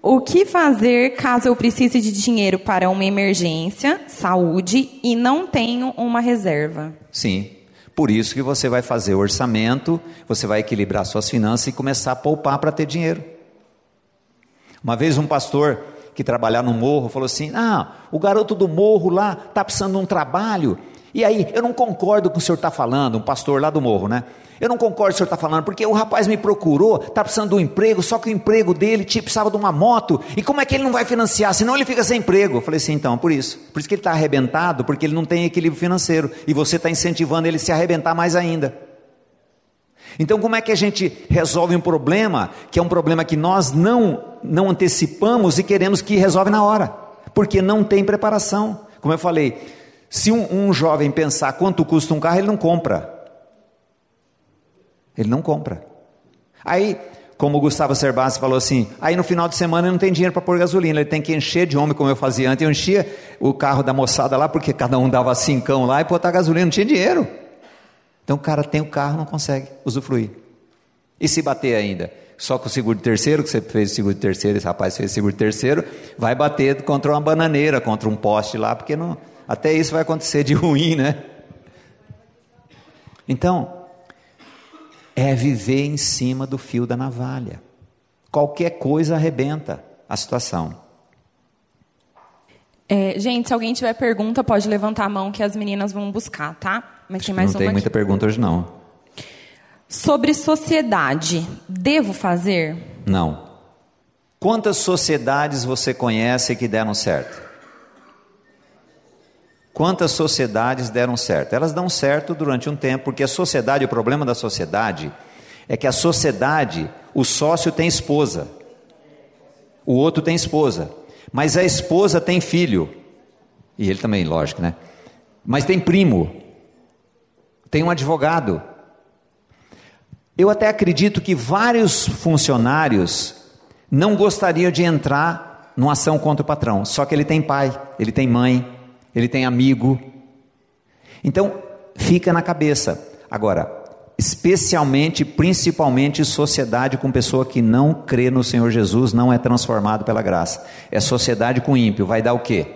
O que fazer caso eu precise de dinheiro para uma emergência, saúde e não tenho uma reserva?
Sim. Por isso que você vai fazer o orçamento, você vai equilibrar suas finanças e começar a poupar para ter dinheiro. Uma vez um pastor que trabalhava no morro falou assim: "Ah, o garoto do morro lá está precisando de um trabalho e aí, eu não concordo com o senhor está falando, um pastor lá do morro, né? Eu não concordo com o senhor está falando, porque o rapaz me procurou, está precisando de um emprego, só que o emprego dele tipo, precisava de uma moto, e como é que ele não vai financiar? Senão ele fica sem emprego. Eu falei assim, então, por isso. Por isso que ele está arrebentado, porque ele não tem equilíbrio financeiro, e você está incentivando ele a se arrebentar mais ainda. Então, como é que a gente resolve um problema que é um problema que nós não, não antecipamos e queremos que resolve na hora? Porque não tem preparação. Como eu falei, se um, um jovem pensar quanto custa um carro, ele não compra. Ele não compra. Aí, como o Gustavo Cerbasi falou assim, aí no final de semana ele não tem dinheiro para pôr gasolina, ele tem que encher de homem, como eu fazia antes, eu enchia o carro da moçada lá, porque cada um dava cincão lá e botar gasolina, não tinha dinheiro. Então o cara tem o carro, não consegue usufruir. E se bater ainda? Só com o seguro terceiro, que você fez o seguro terceiro, esse rapaz fez o seguro terceiro, vai bater contra uma bananeira, contra um poste lá, porque não, até isso vai acontecer de ruim, né? Então, é viver em cima do fio da navalha. Qualquer coisa arrebenta a situação.
É, gente, se alguém tiver pergunta, pode levantar a mão que as meninas vão buscar, tá?
Mas tem mais não tem muita pergunta hoje não.
Sobre sociedade, devo fazer?
Não. Quantas sociedades você conhece que deram certo? Quantas sociedades deram certo? Elas dão certo durante um tempo, porque a sociedade, o problema da sociedade é que a sociedade, o sócio tem esposa, o outro tem esposa, mas a esposa tem filho, e ele também, lógico, né? Mas tem primo, tem um advogado. Eu até acredito que vários funcionários não gostariam de entrar numa ação contra o patrão, só que ele tem pai, ele tem mãe, ele tem amigo. Então, fica na cabeça. Agora, especialmente, principalmente, sociedade com pessoa que não crê no Senhor Jesus, não é transformado pela graça. É sociedade com ímpio, vai dar o quê?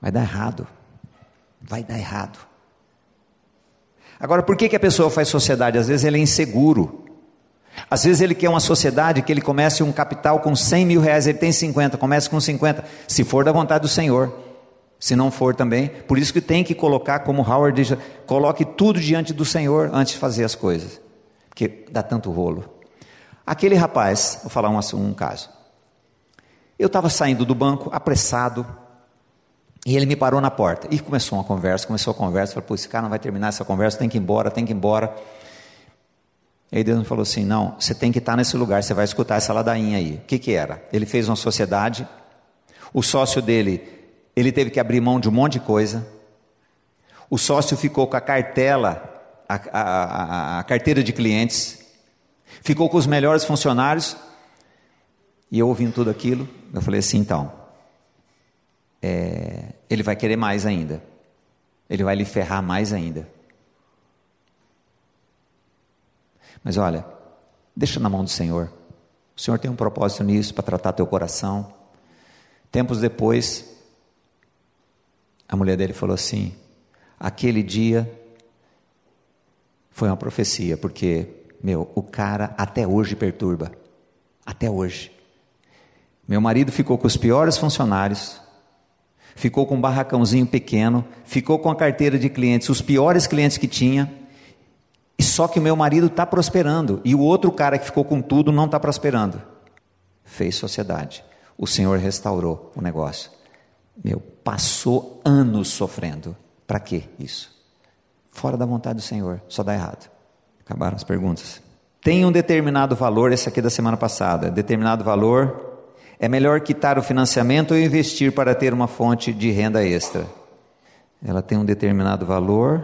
Vai dar errado. Vai dar errado. Agora, por que, que a pessoa faz sociedade? Às vezes ele é inseguro. Às vezes ele quer uma sociedade que ele comece um capital com 100 mil reais, ele tem 50, comece com 50, se for da vontade do Senhor. Se não for também, por isso que tem que colocar, como Howard diz, coloque tudo diante do Senhor antes de fazer as coisas, porque dá tanto rolo. Aquele rapaz, vou falar um, um caso. Eu estava saindo do banco, apressado, e ele me parou na porta. E começou uma conversa, começou a conversa. Falei, pô, esse cara não vai terminar essa conversa, tem que ir embora, tem que ir embora. E aí Deus me falou assim: não, você tem que estar nesse lugar, você vai escutar essa ladainha aí. O que, que era? Ele fez uma sociedade, o sócio dele ele teve que abrir mão de um monte de coisa. O sócio ficou com a cartela a, a, a carteira de clientes, ficou com os melhores funcionários, e eu ouvindo tudo aquilo, eu falei assim: então, é, ele vai querer mais ainda, ele vai lhe ferrar mais ainda. Mas olha, deixa na mão do Senhor. O Senhor tem um propósito nisso para tratar teu coração. Tempos depois, a mulher dele falou assim: aquele dia foi uma profecia, porque, meu, o cara até hoje perturba. Até hoje. Meu marido ficou com os piores funcionários, ficou com um barracãozinho pequeno, ficou com a carteira de clientes, os piores clientes que tinha, só que o meu marido está prosperando, e o outro cara que ficou com tudo não está prosperando. Fez sociedade. O Senhor restaurou o negócio. Meu, passou anos sofrendo. Para que isso? Fora da vontade do Senhor, só dá errado. Acabaram as perguntas. Tem um determinado valor, esse aqui da semana passada. Determinado valor é melhor quitar o financiamento ou investir para ter uma fonte de renda extra? Ela tem um determinado valor.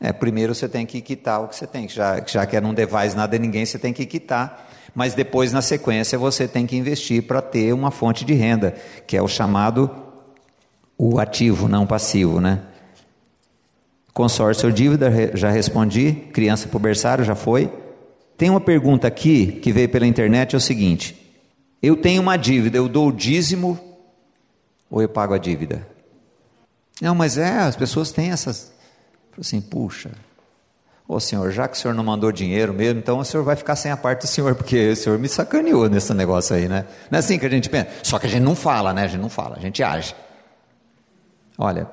É, primeiro você tem que quitar o que você tem, já, já que não devais nada a ninguém, você tem que quitar. Mas depois, na sequência, você tem que investir para ter uma fonte de renda, que é o chamado o ativo, não passivo, né? Consórcio ou dívida, já respondi. Criança por berçário, já foi. Tem uma pergunta aqui que veio pela internet, é o seguinte: eu tenho uma dívida, eu dou o dízimo ou eu pago a dívida? Não, mas é, as pessoas têm essas. Assim, puxa, ô senhor, já que o senhor não mandou dinheiro mesmo, então o senhor vai ficar sem a parte do senhor, porque o senhor me sacaneou nesse negócio aí, né? Não é assim que a gente pensa. Só que a gente não fala, né? A gente não fala, a gente age. Olha,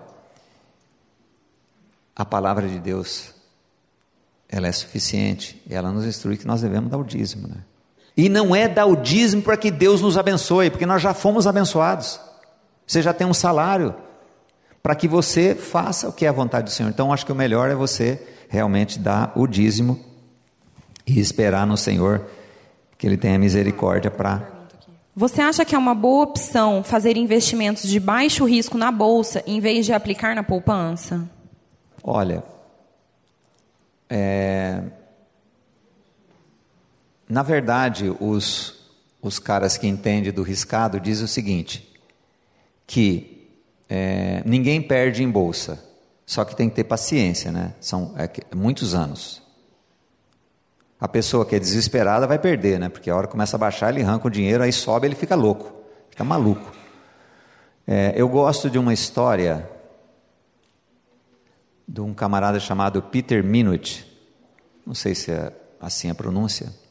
a palavra de Deus, ela é suficiente, ela nos instrui que nós devemos dar o dízimo, né? E não é dar o dízimo para que Deus nos abençoe, porque nós já fomos abençoados. Você já tem um salário para que você faça o que é a vontade do Senhor. Então, acho que o melhor é você realmente dar o dízimo e esperar no Senhor que Ele tenha misericórdia para.
Você acha que é uma boa opção fazer investimentos de baixo risco na bolsa em vez de aplicar na poupança?
Olha, é, na verdade, os, os caras que entendem do riscado dizem o seguinte: que é, ninguém perde em bolsa, só que tem que ter paciência, né? São é, muitos anos. A pessoa que é desesperada vai perder, né? Porque a hora começa a baixar, ele arranca o dinheiro, aí sobe, ele fica louco, fica maluco. É, eu gosto de uma história de um camarada chamado Peter Minute, não sei se é assim a pronúncia.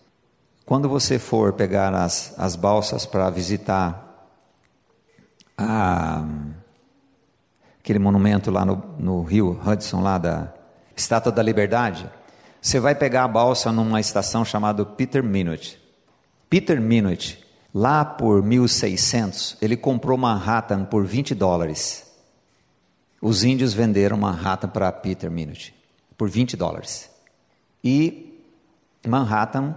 Quando você for pegar as, as balsas para visitar a, aquele monumento lá no, no rio Hudson, lá da Estátua da Liberdade, você vai pegar a balsa numa estação chamada Peter Minute. Peter Minute, lá por 1600, ele comprou Manhattan por 20 dólares. Os índios venderam Manhattan para Peter Minute por 20 dólares. E Manhattan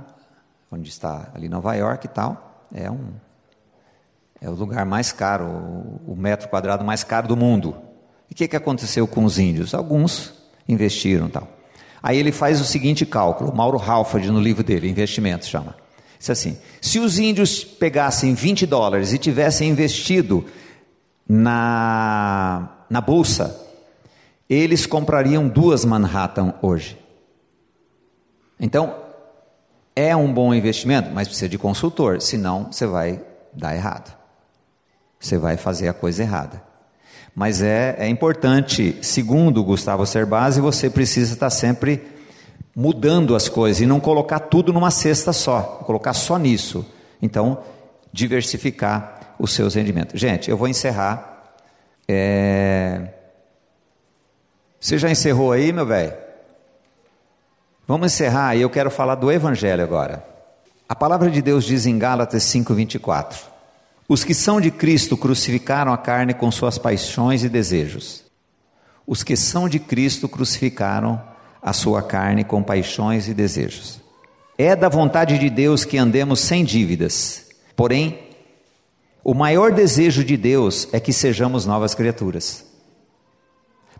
onde está ali Nova York e tal, é um é o lugar mais caro, o, metro quadrado mais caro do mundo. E o que, que aconteceu com os índios? Alguns investiram tal. Aí ele faz o seguinte cálculo, Mauro Halford no livro dele, Investimentos chama. Diz assim: se os índios pegassem 20 dólares e tivessem investido na, na bolsa, eles comprariam duas Manhattan hoje. Então, é um bom investimento, mas precisa de consultor, senão você vai dar errado. Você vai fazer a coisa errada. Mas é, é importante, segundo Gustavo Cerbasi, você precisa estar sempre mudando as coisas e não colocar tudo numa cesta só, colocar só nisso. Então, diversificar os seus rendimentos. Gente, eu vou encerrar. É... Você já encerrou aí, meu velho? Vamos encerrar e eu quero falar do Evangelho agora. A palavra de Deus diz em Gálatas 5,24: Os que são de Cristo crucificaram a carne com suas paixões e desejos. Os que são de Cristo crucificaram a sua carne com paixões e desejos. É da vontade de Deus que andemos sem dívidas. Porém, o maior desejo de Deus é que sejamos novas criaturas.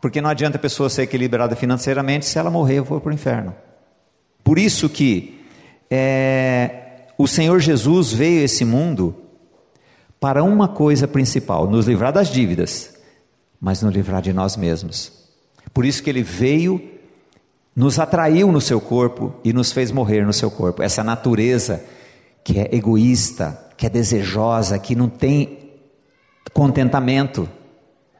Porque não adianta a pessoa ser equilibrada financeiramente se ela morrer ou for para o inferno. Por isso que é, o Senhor Jesus veio a esse mundo para uma coisa principal: nos livrar das dívidas, mas nos livrar de nós mesmos. Por isso que ele veio, nos atraiu no seu corpo e nos fez morrer no seu corpo. Essa natureza que é egoísta, que é desejosa, que não tem contentamento,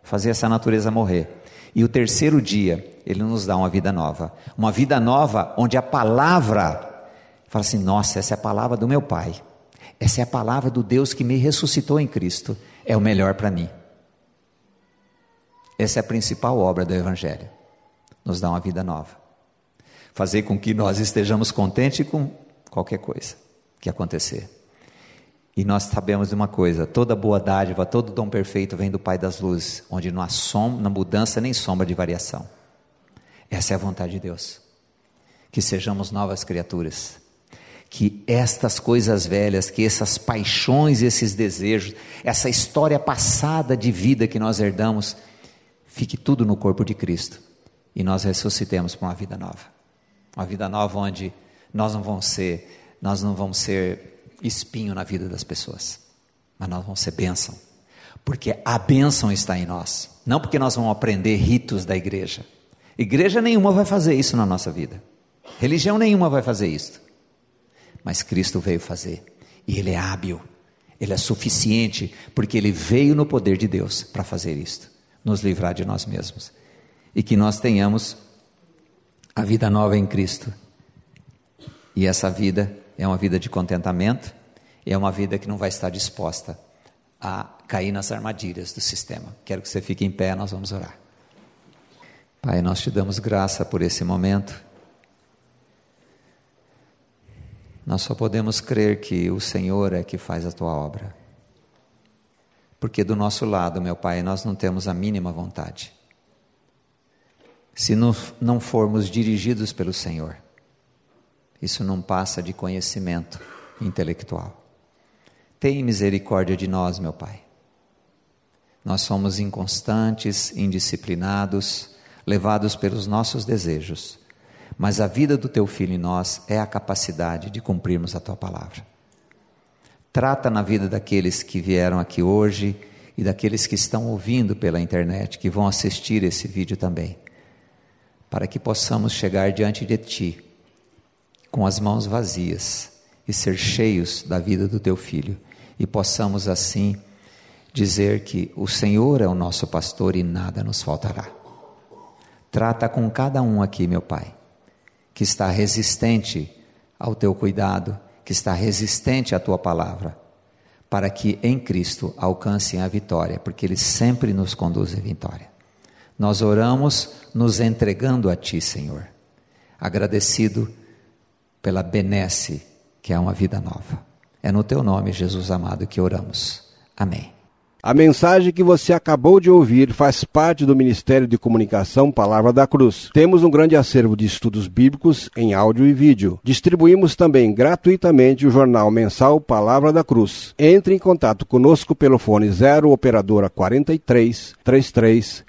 fazer essa natureza morrer. E o terceiro dia, ele nos dá uma vida nova. Uma vida nova onde a palavra fala assim: nossa, essa é a palavra do meu Pai. Essa é a palavra do Deus que me ressuscitou em Cristo. É o melhor para mim. Essa é a principal obra do Evangelho. Nos dá uma vida nova. Fazer com que nós estejamos contentes com qualquer coisa que acontecer. E nós sabemos de uma coisa: toda boa dádiva, todo dom perfeito vem do Pai das luzes, onde não há som, na mudança nem sombra de variação. Essa é a vontade de Deus. Que sejamos novas criaturas. Que estas coisas velhas, que essas paixões, esses desejos, essa história passada de vida que nós herdamos, fique tudo no corpo de Cristo e nós ressuscitemos para uma vida nova. Uma vida nova onde nós não vamos ser, nós não vamos ser espinho na vida das pessoas, mas nós vamos ser bênção, porque a bênção está em nós, não porque nós vamos aprender ritos da igreja. Igreja nenhuma vai fazer isso na nossa vida, religião nenhuma vai fazer isso, mas Cristo veio fazer, e Ele é hábil, Ele é suficiente, porque Ele veio no poder de Deus para fazer isto, nos livrar de nós mesmos, e que nós tenhamos a vida nova em Cristo. E essa vida é uma vida de contentamento, é uma vida que não vai estar disposta a cair nas armadilhas do sistema. Quero que você fique em pé, nós vamos orar. Pai, nós te damos graça por esse momento. Nós só podemos crer que o Senhor é que faz a tua obra. Porque do nosso lado, meu Pai, nós não temos a mínima vontade. Se não formos dirigidos pelo Senhor, isso não passa de conhecimento intelectual. Tem misericórdia de nós, meu Pai. Nós somos inconstantes, indisciplinados, levados pelos nossos desejos, mas a vida do teu filho em nós é a capacidade de cumprirmos a tua palavra. Trata na vida daqueles que vieram aqui hoje e daqueles que estão ouvindo pela internet, que vão assistir esse vídeo também, para que possamos chegar diante de ti com as mãos vazias e ser cheios da vida do teu filho e possamos assim dizer que o Senhor é o nosso pastor e nada nos faltará. Trata com cada um aqui, meu Pai, que está resistente ao teu cuidado, que está resistente à tua palavra, para que em Cristo alcancem a vitória, porque Ele sempre nos conduz à vitória. Nós oramos nos entregando a Ti, Senhor, agradecido pela benesse, que é uma vida nova. É no teu nome, Jesus amado, que oramos. Amém.
A mensagem que você acabou de ouvir faz parte do Ministério de Comunicação Palavra da Cruz. Temos um grande acervo de estudos bíblicos em áudio e vídeo. Distribuímos também gratuitamente o jornal mensal Palavra da Cruz. Entre em contato conosco pelo fone 0 operadora 43 33